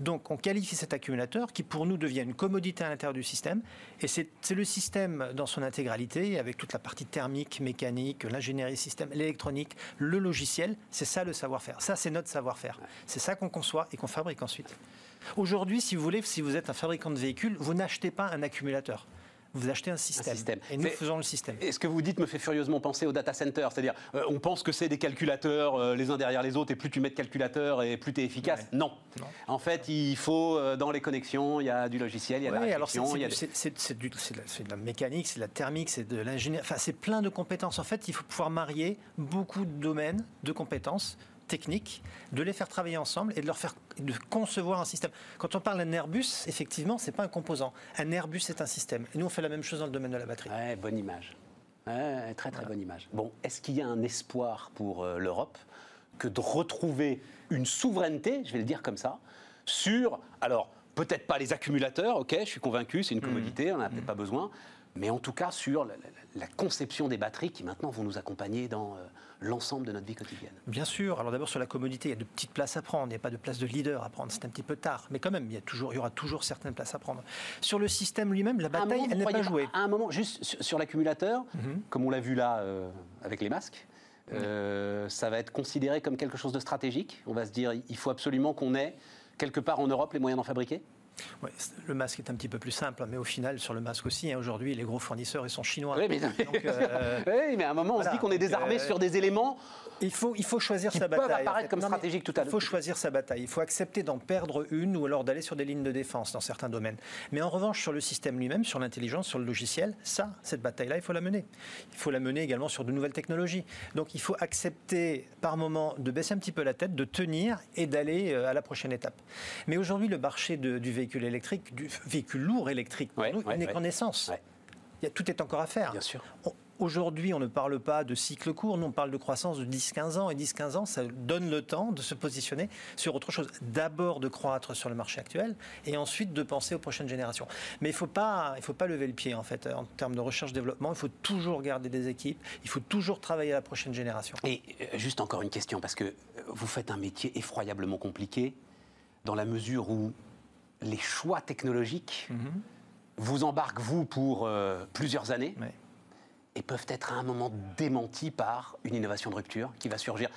Donc on qualifie cet accumulateur qui pour nous devient une commodité à l'intérieur du système. Et c'est le système dans son intégralité, avec toute la partie thermique, mécanique, l'ingénierie système, l'électronique, le logiciel. C'est ça le savoir-faire. Ça, c'est notre savoir-faire. C'est ça qu'on conçoit et qu'on fabrique ensuite. Aujourd'hui, si vous voulez, si vous êtes un fabricant de véhicules, vous n'achetez pas un accumulateur vous achetez un système. Et nous faisons le système. Et ce que vous dites me fait furieusement penser au data center. C'est-à-dire, euh, on pense que c'est des calculateurs euh, les uns derrière les autres, et plus tu mets de calculateurs, et plus tu es efficace. Non. En fait, il faut, euh, dans les connexions, il y a du logiciel, il y a de la. C'est de la mécanique, c'est de la thermique, c'est de l'ingénierie. Enfin, c'est plein de compétences. En fait, il faut pouvoir marier beaucoup de domaines de compétences techniques, de les faire travailler ensemble et de leur faire de concevoir un système. Quand on parle d'un Airbus, effectivement, c'est pas un composant. Un Airbus, c'est un système. Et nous, on fait la même chose dans le domaine de la batterie. Ouais, bonne image. très très bonne image. Bon, est-ce qu'il y a un espoir pour euh, l'Europe que de retrouver une souveraineté, je vais le dire comme ça, sur alors peut-être pas les accumulateurs, ok, je suis convaincu, c'est une mmh. commodité, on n'en a peut-être mmh. pas besoin, mais en tout cas sur la, conception des batteries qui maintenant vont nous accompagner dans euh, l'ensemble de notre vie quotidienne. Bien sûr. Alors d'abord sur la commodité, il y a de petites places à prendre. Il n'y a pas de place de leader à prendre. C'est un petit peu tard, mais quand même, il y, a toujours, il y aura toujours certaines places à prendre. Sur le système lui-même, la bataille, elle n'est pas jouée. À un moment, juste sur, l'accumulateur, mhm. comme on l'a vu là euh, avec les masques. Euh, ça va être considéré comme quelque chose de stratégique. On va se dire, il faut absolument qu'on ait quelque part en Europe les moyens d'en fabriquer? Le masque est un petit peu plus simple, mais au final, sur le masque aussi, hein, aujourd'hui, les gros fournisseurs, ils sont chinois. Oui, mais, euh, oui, mais à un moment, on se dit qu'on est désarmé euh, sur des éléments. Il faut, il faut choisir sa bataille. peuvent apparaître comme stratégiques tout à l'heure. Il faut choisir sa bataille. Il faut accepter d'en perdre une ou alors d'aller sur des lignes de défense dans certains domaines. Mais en revanche, sur le système lui-même, sur l'intelligence, sur le logiciel, ça, cette bataille-là, il faut la mener. Il faut la mener également sur de nouvelles technologies. Donc il faut accepter par moment de baisser un petit peu la tête, de tenir et d'aller euh, à la prochaine étape. Mais aujourd'hui, le marché du véhicule électrique, du véhicule lourd électrique, il n'est qu'en essence. Il y a, tout est encore à faire. Bien sûr. Aujourd'hui, on ne parle pas de cycle court, nous on parle de croissance de 10-15 ans. Et 10-15 ans, ça donne le temps de se positionner sur autre chose. D'abord de croître sur le marché actuel et ensuite de penser aux prochaines générations. Mais il ne faut, pas, faut pas lever le pied en fait en termes de recherche-développement. Il faut toujours garder des équipes, il faut toujours travailler à la prochaine génération. Et euh, juste encore une question, parce que vous faites un métier effroyablement compliqué dans la mesure où les choix technologiques mhm. vous embarquent, vous, pour euh, plusieurs années et peuvent être à un moment démentis par une innovation de rupture qui va surgir.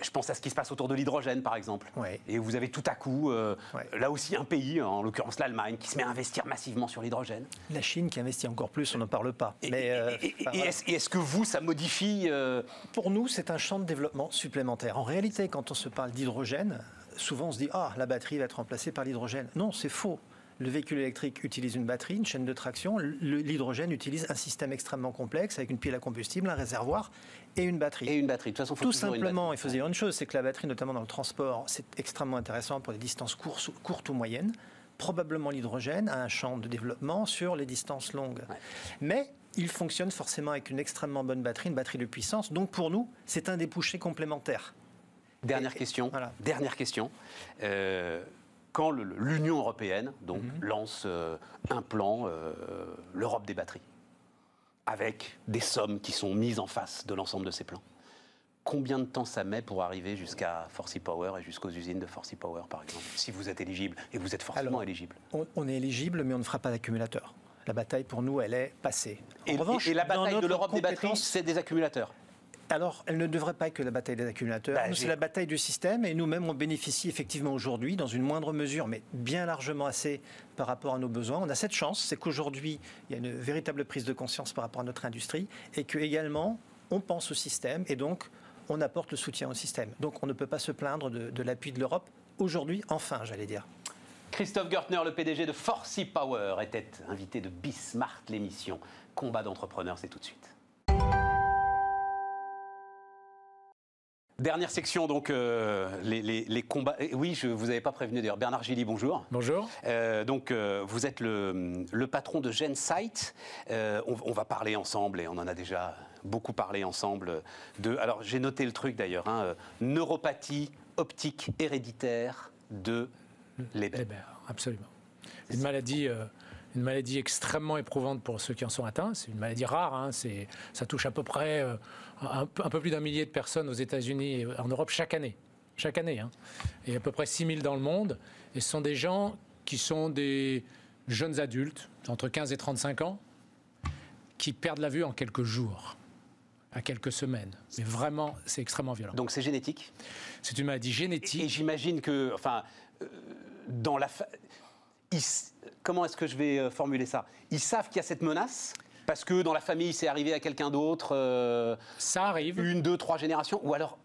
Je pense à ce qui se passe autour de l'hydrogène, par exemple. Et vous avez tout à coup, euh, là aussi, un pays, en l'occurrence l'Allemagne, qui se met à investir massivement sur l'hydrogène. La Chine qui investit encore plus, on n'en parle pas. Et, euh, est-ce que vous, ça modifie euh, Pour nous, c'est un champ de développement supplémentaire. En réalité, quand on se parle d'hydrogène, souvent on se dit Ah, la batterie va être remplacée par l'hydrogène. Non, c'est faux. Le véhicule électrique utilise une batterie, une chaîne de traction. L'hydrogène utilise un système extrêmement complexe avec une pile à combustible, un réservoir et une batterie. Et une batterie. De toute façon, Tout simplement, il faut dire une chose, c'est que la batterie, notamment dans le transport, c'est extrêmement intéressant pour des distances courtes, ou moyennes. Probablement l'hydrogène a un champ de développement sur les distances longues. Mais il fonctionne forcément avec une extrêmement bonne batterie, une batterie de puissance. Donc pour nous, c'est un débouché complémentaire. Dernière question. Dernière question. Euh, quand l'Union européenne donc, mhm. lance euh, un plan, euh, l'Europe des batteries, avec des sommes qui sont mises en face de l'ensemble de ces plans. Combien de temps ça met pour arriver jusqu'à Forcy Power et jusqu'aux usines de Forcy Power, par exemple, si vous êtes éligible Et vous êtes forcément éligible? On, est éligible, mais on ne fera pas d'accumulateur. La bataille, pour nous, elle est passée. et, et la bataille de l'Europe des batteries, c'est des accumulateurs? Alors, elle ne devrait pas être que la bataille des accumulateurs. Bah, c'est la bataille du système et nous-mêmes, on bénéficie effectivement aujourd'hui, dans une moindre mesure, mais bien largement assez par rapport à nos besoins. On a cette chance, c'est qu'aujourd'hui, il y a une véritable prise de conscience par rapport à notre industrie et que également, on pense au système et donc on apporte le soutien au système. Donc, on ne peut pas se plaindre de, de l'appui de l'Europe aujourd'hui, enfin, j'allais dire. Christophe Gertner, le PDG de Forcy Power, était invité de Bismart, l'émission Combat d'entrepreneurs, c'est tout de suite. Dernière section, donc, euh, les, combats. Oui, je vous avais pas prévenu d'ailleurs. Bernard Gilly, bonjour. Bonjour. Euh, donc, euh, vous êtes le, patron de GenSight. On, on, va parler ensemble, et on en a déjà beaucoup parlé ensemble, de. Alors, j'ai noté le truc d'ailleurs hein, neuropathie optique héréditaire de Leber. absolument. Une maladie une maladie extrêmement éprouvante pour ceux qui en sont atteints. C'est une maladie rare. Hein. ça touche à peu près euh, un, peu plus d'un millier de personnes aux États-Unis et en Europe chaque année. Chaque année. Hein. Et à peu près 6 000 dans le monde. Et ce sont des gens qui sont des jeunes adultes, entre 15 et 35 ans, qui perdent la vue en quelques jours à quelques semaines. Mais vraiment, c'est extrêmement violent. Donc c'est génétique? C'est une maladie génétique. Et, j'imagine que, enfin, euh, dans la comment est-ce que je vais euh, formuler ça? Ils savent qu'il y a cette menace parce que dans la famille, c'est arrivé à quelqu'un d'autre. Euh, ça arrive. Une, deux, trois générations. Ou alors,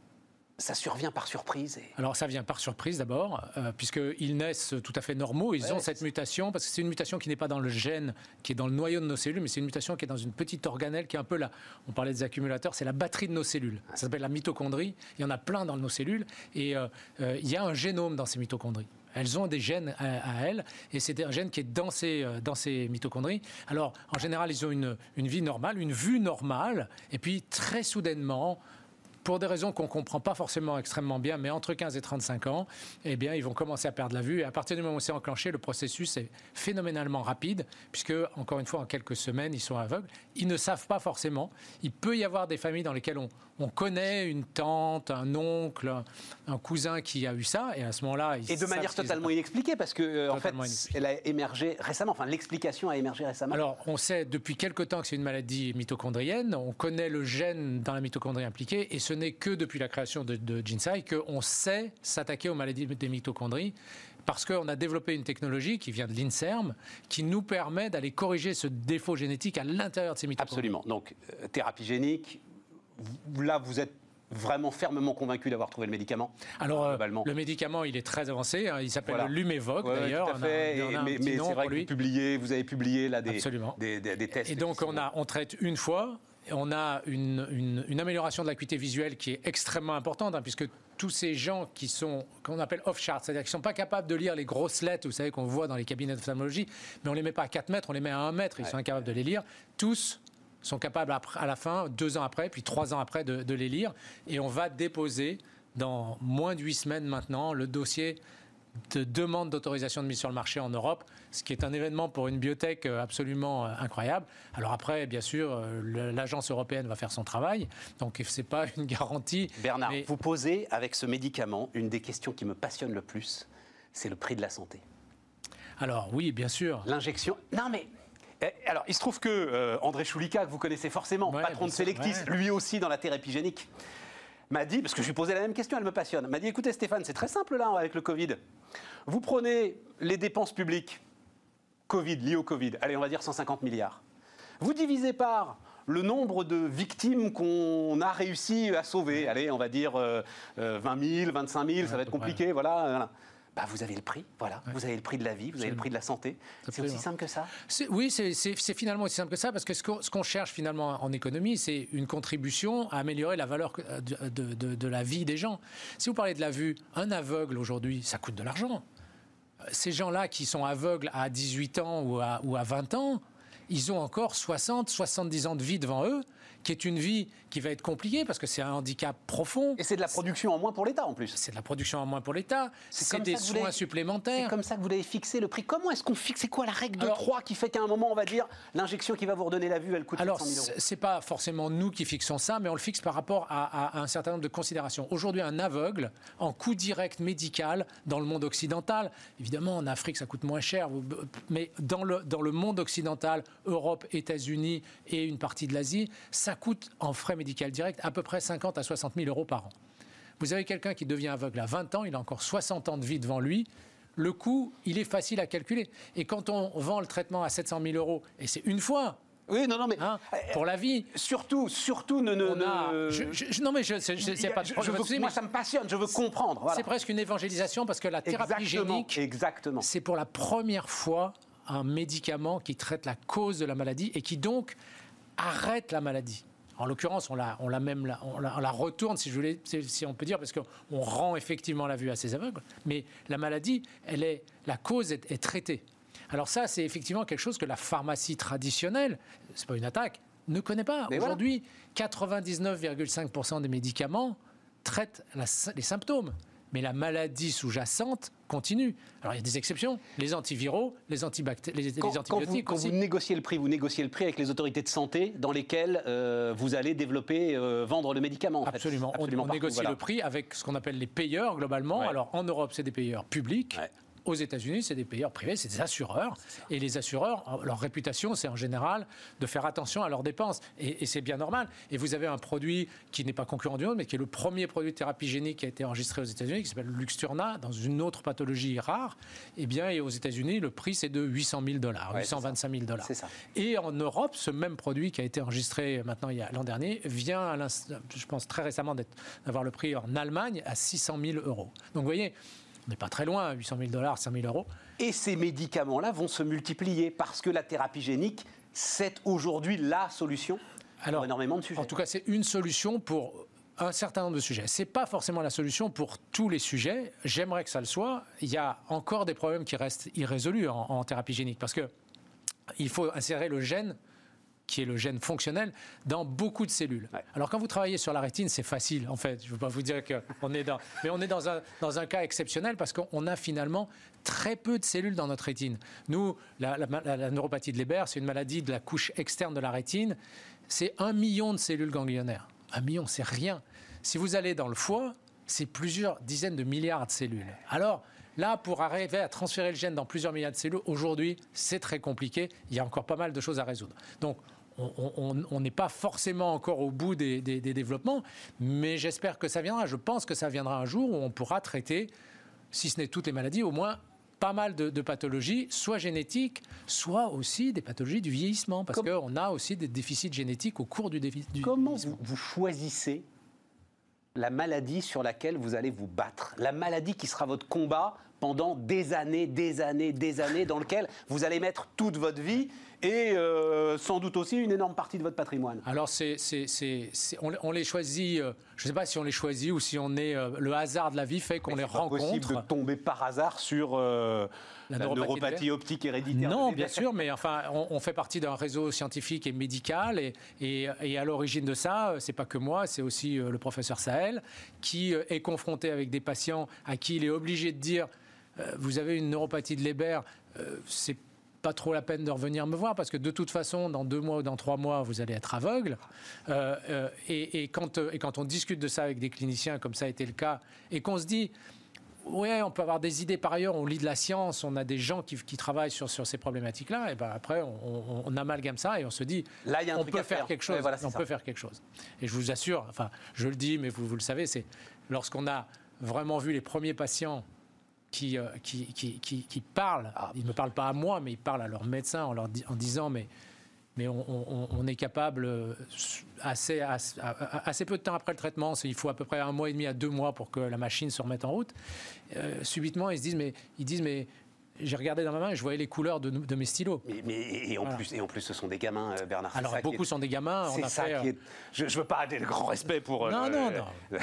ça survient par surprise Alors ça vient par surprise d'abord, euh, puisqu'ils naissent tout à fait normaux, ils ont cette mutation, parce que c'est une mutation qui n'est pas dans le gène, qui est dans le noyau de nos cellules, mais c'est une mutation qui est dans une petite organelle qui est un peu là. On parlait des accumulateurs, c'est la batterie de nos cellules. Ça s'appelle la mitochondrie, il y en a plein dans nos cellules, et il y a un génome dans ces mitochondries. Elles ont des gènes à, elles, et c'est un gène qui est dans ces, euh, dans ces mitochondries. Alors, en général, ils ont une, une vie normale, une vue normale, et puis très soudainement, pour des raisons qu'on ne comprend pas forcément extrêmement bien, mais entre 15 et 35 ans, eh bien, ils vont commencer à perdre la vue. Et à partir du moment où c'est enclenché, le processus est phénoménalement rapide, puisque, encore une fois, en quelques semaines, ils sont aveugles. Ils ne savent pas forcément. Il peut y avoir des familles dans lesquelles on, on connaît une tante, un oncle, un cousin qui a eu ça, et à ce moment-là, et de manière totalement inexpliquée, parce que euh, en fait, elle a émergé récemment. Enfin, l'explication a émergé récemment. Alors, on sait depuis quelque temps que c'est une maladie mitochondrienne. On connaît le gène dans la mitochondrie impliquée, et ce n'est que depuis la création de, de Ginsai qu'on sait s'attaquer aux maladies des mitochondries parce qu'on a développé une technologie qui vient de l'INSERM, qui nous permet d'aller corriger ce défaut génétique à l'intérieur de ces mitochondries. Absolument. Donc, euh, thérapie génique, là, vous êtes vraiment fermement convaincu d'avoir trouvé le médicament Alors, euh, le médicament, il est très avancé. Hein. il s'appelle le Lumevoq, d'ailleurs. Mais, c'est vrai que vous, publiez, vous avez publié là, des, des, tests. Et donc, on, a, on traite une fois. On a une, une, amélioration de l'acuité visuelle qui est extrêmement importante, hein, puisque tous ces gens qui sont, qu'on appelle off-chart, c'est-à-dire qui ne sont pas capables de lire les grosses lettres, vous savez, qu'on voit dans les cabinets d'ophtalmologie, mais on ne les met pas à 4 mètres, on les met à 1 mètre, ils sont incapables de les lire. Tous sont capables à la fin, deux ans après, puis trois ans après, de, les lire. Et on va déposer dans moins de huit semaines maintenant le dossier de demande d'autorisation de mise sur le marché en Europe, ce qui est un événement pour une biotech euh, absolument euh, incroyable. Alors après, bien sûr, euh, l'agence européenne va faire son travail, donc ce n'est pas une garantie. Bernard, vous posez avec ce médicament une des questions qui me passionne le plus, c'est le prix de la santé. Alors oui, bien sûr. L'injection? Non mais alors, il se trouve que euh, André Choulika, que vous connaissez forcément, patron de Selectis, lui aussi dans la thérapie génique, m'a dit, parce que je lui posais la même question, elle me passionne, m'a dit écoutez Stéphane, c'est très simple là avec le Covid. Vous prenez les dépenses publiques Covid, liées au Covid, allez, on va dire 150 milliards. Vous divisez par le nombre de victimes qu'on a réussi à sauver, allez, on va dire 20 000, 25 000, ça va être compliqué, voilà. Bah, vous avez le prix, voilà. Vous avez le prix de la vie, vous avez le prix de la santé. C'est aussi simple que ça Oui, c'est finalement aussi simple que ça, parce que ce qu'on cherche finalement en économie, c'est une contribution à améliorer la valeur de, de, la vie des gens. Si vous parlez de la vue, un aveugle aujourd'hui, ça coûte de l'argent. Ces gens-là qui sont aveugles à 18 ans ou à, ou à 20 ans, ils ont encore 60, 70 ans de vie devant eux qui est une vie qui va être compliquée parce que c'est un handicap profond. Et c'est de la production en moins pour l'État en plus. C'est de la production en moins pour l'État. C'est des soins supplémentaires. C'est comme ça que vous avez fixé le prix. Comment est-ce qu'on fixe C'est quoi la règle de 3 qui fait qu'à un moment, on va dire, l'injection qui va vous redonner la vue, elle coûte Alors, 000 euros c'est pas forcément nous qui fixons ça, mais on le fixe par rapport à, un certain nombre de considérations. Aujourd'hui, un aveugle, en coût direct médical dans le monde occidental, évidemment, en Afrique, ça coûte moins cher, mais dans le, dans le monde occidental, Europe, États-Unis et une partie de l'Asie, ça coûte en frais médicaux directs à peu près 50 à 60 000 euros par an. Vous avez quelqu'un qui devient aveugle à 20 ans, il a encore 60 ans de vie devant lui. Le coût, il est facile à calculer. Et quand on vend le traitement à 700 000 euros, et c'est une fois, oui, non, non, mais hein, pour la vie. Surtout, surtout ne. ne, non, mais je, sais pas. Je, moi, ça me passionne. Je veux comprendre. C'est presque une évangélisation parce que la thérapie génique, exactement. c'est pour la première fois un médicament qui traite la cause de la maladie et qui donc arrête la maladie. En l'occurrence, on la, on la même, on la, retourne, si, je voulais, si on peut dire, parce qu'on rend effectivement la vue à ces aveugles. Mais la maladie, elle est, la cause est, traitée. Alors ça, c'est effectivement quelque chose que la pharmacie traditionnelle, c'est pas une attaque, ne connaît pas. Aujourd'hui, 99,5% des médicaments traitent les symptômes mais la maladie sous-jacente continue. Alors il y a des exceptions, les antiviraux, les, antibactériens, les, antibiotiques. Quand, vous, négociez le prix, vous négociez le prix avec les autorités de santé dans lesquelles euh, vous allez développer, euh, vendre le médicament. Absolument. On, négocie le prix avec ce qu'on appelle les payeurs globalement. Alors en Europe, c'est des payeurs publics. Aux États-Unis, c'est des payeurs privés, c'est des assureurs. Et les assureurs, leur réputation, c'est en général de faire attention à leurs dépenses. Et, c'est bien normal. Et vous avez un produit qui n'est pas concurrent du nôtre, mais qui est le premier produit de thérapie génique qui a été enregistré aux États-Unis, qui s'appelle Luxturna, dans une autre pathologie rare. Eh bien, et aux États-Unis, le prix, c'est de 800 000 dollars, 825 000 dollars. Et en Europe, ce même produit qui a été enregistré maintenant il y a l'an dernier vient, je pense très récemment, d'avoir le prix en Allemagne à 600 000 euros. Donc, vous voyez, on n'est pas très loin, 800 000 dollars, 5 000 euros. Et ces médicaments-là vont se multiplier parce que la thérapie génique, c'est aujourd'hui la solution Alors, pour énormément de sujets. En tout cas, c'est une solution pour un certain nombre de sujets. Ce n'est pas forcément la solution pour tous les sujets. J'aimerais que ça le soit. Il y a encore des problèmes qui restent irrésolus en, thérapie génique parce que il faut insérer le gène qui est le gène fonctionnel, dans beaucoup de cellules. Alors quand vous travaillez sur la rétine, c'est facile en fait. Je ne veux pas vous dire qu'on est dans... Mais on est dans un, dans un cas exceptionnel parce qu'on a finalement très peu de cellules dans notre rétine. Nous, la, neuropathie de Leber, c'est une maladie de la couche externe de la rétine. C'est un million de cellules ganglionnaires. Un million, c'est rien. Si vous allez dans le foie, c'est plusieurs dizaines de milliards de cellules. Alors, Là, pour arriver à transférer le gène dans plusieurs milliards de cellules, aujourd'hui, c'est très compliqué. Il y a encore pas mal de choses à résoudre. Donc, on n'est pas forcément encore au bout des, développements, mais j'espère que ça viendra. Je pense que ça viendra un jour où on pourra traiter, si ce n'est toutes les maladies, au moins pas mal de, pathologies, soit génétiques, soit aussi des pathologies du vieillissement, parce qu'on a aussi des déficits génétiques au cours du, déficit. Comment vous choisissez la maladie sur laquelle vous allez vous battre, la maladie qui sera votre combat pendant des années, des années, des années, dans lequel vous allez mettre toute votre vie et euh, sans doute aussi une énorme partie de votre patrimoine. Alors, c'est, on, les choisit, euh, je ne sais pas si on les choisit ou si on est, euh, le hasard de la vie fait qu'on les rencontre. C'est possible de tomber par hasard sur la, neuropathie, optique héréditaire. Non, bien sûr, mais enfin, on, fait partie d'un réseau scientifique et médical et, et, et à l'origine de ça, c'est pas que moi, c'est aussi le professeur Sahel qui est confronté avec des patients à qui il est obligé de dire vous avez une neuropathie de Leber, euh, c'est pas trop la peine de revenir me voir parce que de toute façon, dans deux mois ou dans trois mois, vous allez être aveugle. Euh, et, quand, et quand on discute de ça avec des cliniciens, comme ça a été le cas, et qu'on se dit, ouais, on peut avoir des idées par ailleurs, on lit de la science, on a des gens qui, travaillent sur, sur ces problématiques-là, et ben après, on, amalgame ça et on se dit, Là, y a un on peut faire quelque chose. on peut faire quelque chose. Et je vous assure, enfin, je le dis, mais vous, vous le savez, c'est lorsqu'on a vraiment vu les premiers patients qui, euh, qui, qui, qui, parlent, ah. ils ne me parlent pas à moi, mais ils parlent à leur médecin en, leur en disant mais, mais on, est capable, euh, assez, assez, peu de temps après le traitement, il faut à peu près un mois et demi à deux mois pour que la machine se remette en route, euh, subitement ils se disent mais, ils disent mais j'ai regardé dans ma main et je voyais les couleurs de, de mes stylos. Mais, et, en plus, et en plus, ce sont des gamins, euh, Bernard. Alors, beaucoup sont des gamins. A ça fait, qui je ne veux pas avoir le grand respect pour. Non, non, non.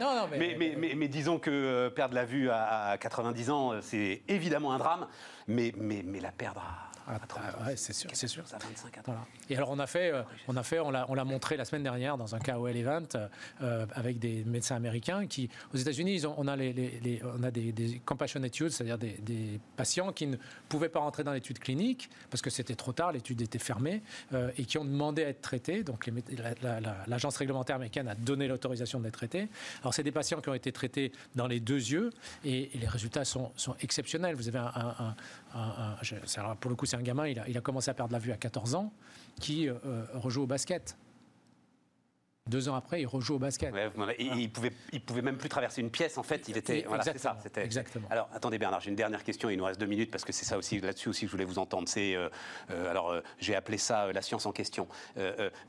non, non mais... Mais, mais, disons que euh, perdre la vue à 90 ans, euh, c'est évidemment un drame, mais, mais, la perdre à ah, ouais, c'est sûr, c'est sûr. Et alors on a fait, euh, on a fait, on l'a, on l'a montré la semaine dernière dans un KOL event euh, avec des médecins américains qui, aux États-Unis, on a les, les, on a des, des compassionate use, c'est-à-dire des, des, patients qui ne pouvaient pas rentrer dans l'étude clinique parce que c'était trop tard, l'étude était fermée euh, et qui ont demandé à être traités. Donc l'agence réglementaire américaine a donné l'autorisation d'être traités. Alors c'est des patients qui ont été traités dans les deux yeux et, les résultats sont, exceptionnels. Vous avez un, pour le coup, c'est un gamin, il a, commencé à perdre la vue à 14 ans, qui euh, rejoue au basket. Deux ans après, il rejoue au basket. il, pouvait, il pouvait même plus traverser une pièce. En fait, il était. Voilà, c'est ça. Exactement. Alors, attendez Bernard, j'ai une dernière question. Il nous reste deux minutes parce que c'est ça aussi, là-dessus aussi que je voulais vous entendre. C'est, euh, euh, alors, j'ai appelé ça la science en question.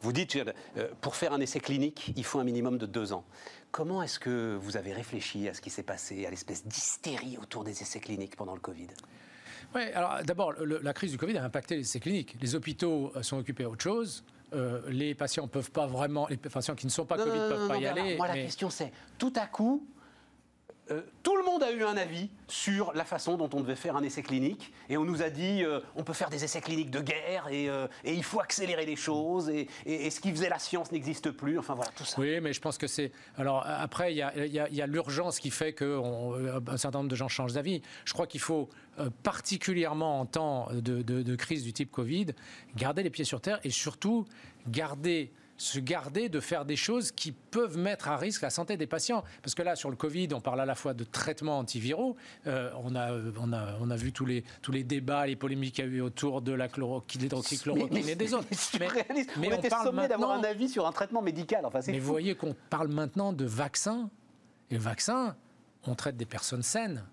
vous dites, pour faire un essai clinique, il faut un minimum de deux ans. Comment est-ce que vous avez réfléchi à ce qui s'est passé, à l'espèce d'hystérie autour des essais cliniques pendant le Covid? Oui, alors d'abord, la crise du Covid a impacté les essais cliniques. Les hôpitaux euh, sont occupés à autre chose. Euh, les patients peuvent pas vraiment, les patients qui ne sont pas Covid ne peuvent pas y aller. Moi, la question c'est, tout à coup, euh, tout le monde a eu un avis sur la façon dont on devait faire un essai clinique. Et on nous a dit, euh, on peut faire des essais cliniques de guerre et, euh, il faut accélérer les choses. Et, ce qui faisait la science n'existe plus. Enfin voilà, tout ça. Oui, mais je pense que c'est. Alors après, il y a, l'urgence qui fait qu'un certain nombre de gens changent d'avis. Je crois qu'il faut particulièrement en temps de, de crise du type Covid, garder les pieds sur terre et surtout garder se garder de faire des choses qui peuvent mettre à risque la santé des patients. Parce que là, sur le Covid, on parle à la fois de traitements antiviraux. Euh, on, a, on, a, on a vu tous les, tous les débats, les polémiques qu'il y a eu autour de la l'hydroxychloroquine et des autres. Mais, mais, on, était sommé d'avoir un avis sur un traitement médical. Enfin, mais vous voyez qu'on parle maintenant de vaccins. Et le vaccin, on traite des personnes saines.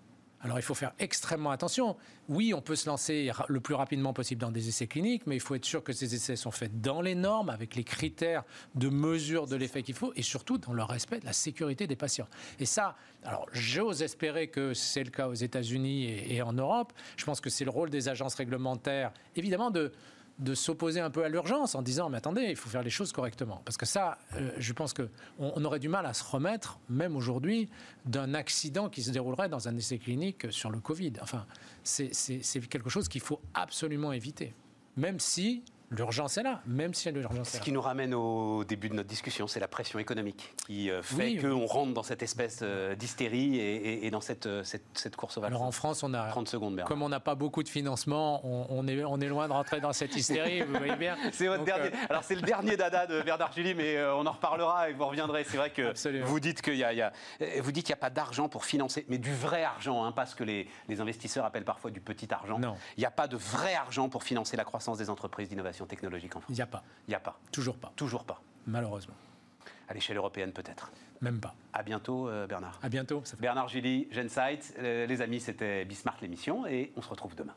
Alors il faut faire extrêmement attention. Oui, on peut se lancer le plus rapidement possible dans des essais cliniques, mais il faut être sûr que ces essais sont faits dans les normes, avec les critères de mesure de l'effet qu'il faut, et surtout dans le respect de la sécurité des patients. Et ça, alors j'ose espérer que c'est le cas aux États-Unis et, en Europe. Je pense que c'est le rôle des agences réglementaires, évidemment, de de s'opposer un peu à l'urgence en disant mais attendez, il faut faire les choses correctement. Parce que ça, euh, je pense qu'on on aurait du mal à se remettre, même aujourd'hui, d'un accident qui se déroulerait dans un essai clinique sur le Covid. Enfin, c'est quelque chose qu'il faut absolument éviter. Même si L'urgence est là, même si l'urgence est Ce qui nous ramène au début de notre discussion, c'est la pression économique qui euh, fait Oui. qu'on rentre dans cette espèce euh, d'hystérie et, et- et dans cette, euh, cette, cette course au Alors en France, on a, 30 secondes, Bernard. comme on n'a pas beaucoup de financement, on, on est, on est loin de rentrer dans cette hystérie, vous voyez bien. C'est votre Donc, dernier. euh, Alors c'est le dernier dada de Bernard Julie, mais on en reparlera et vous reviendrez. C'est vrai que Absolument. vous dites qu'il y a, y a- vous dites qu'il n'y a pas d'argent pour financer, mais du vrai argent, hein, pas ce que les, les investisseurs appellent parfois du petit argent. Non. Il n'y a pas de vrai argent pour financer la croissance des entreprises d'innovation technologique en France Il n'y a pas. Il n'y a pas. Toujours pas. Toujours pas. Malheureusement. À l'échelle européenne, peut-être. Même pas. À bientôt, euh, Bernard. À bientôt. Bernard Gilly, Gensight. Euh, les amis, c'était Bismarck l'émission et on se retrouve demain.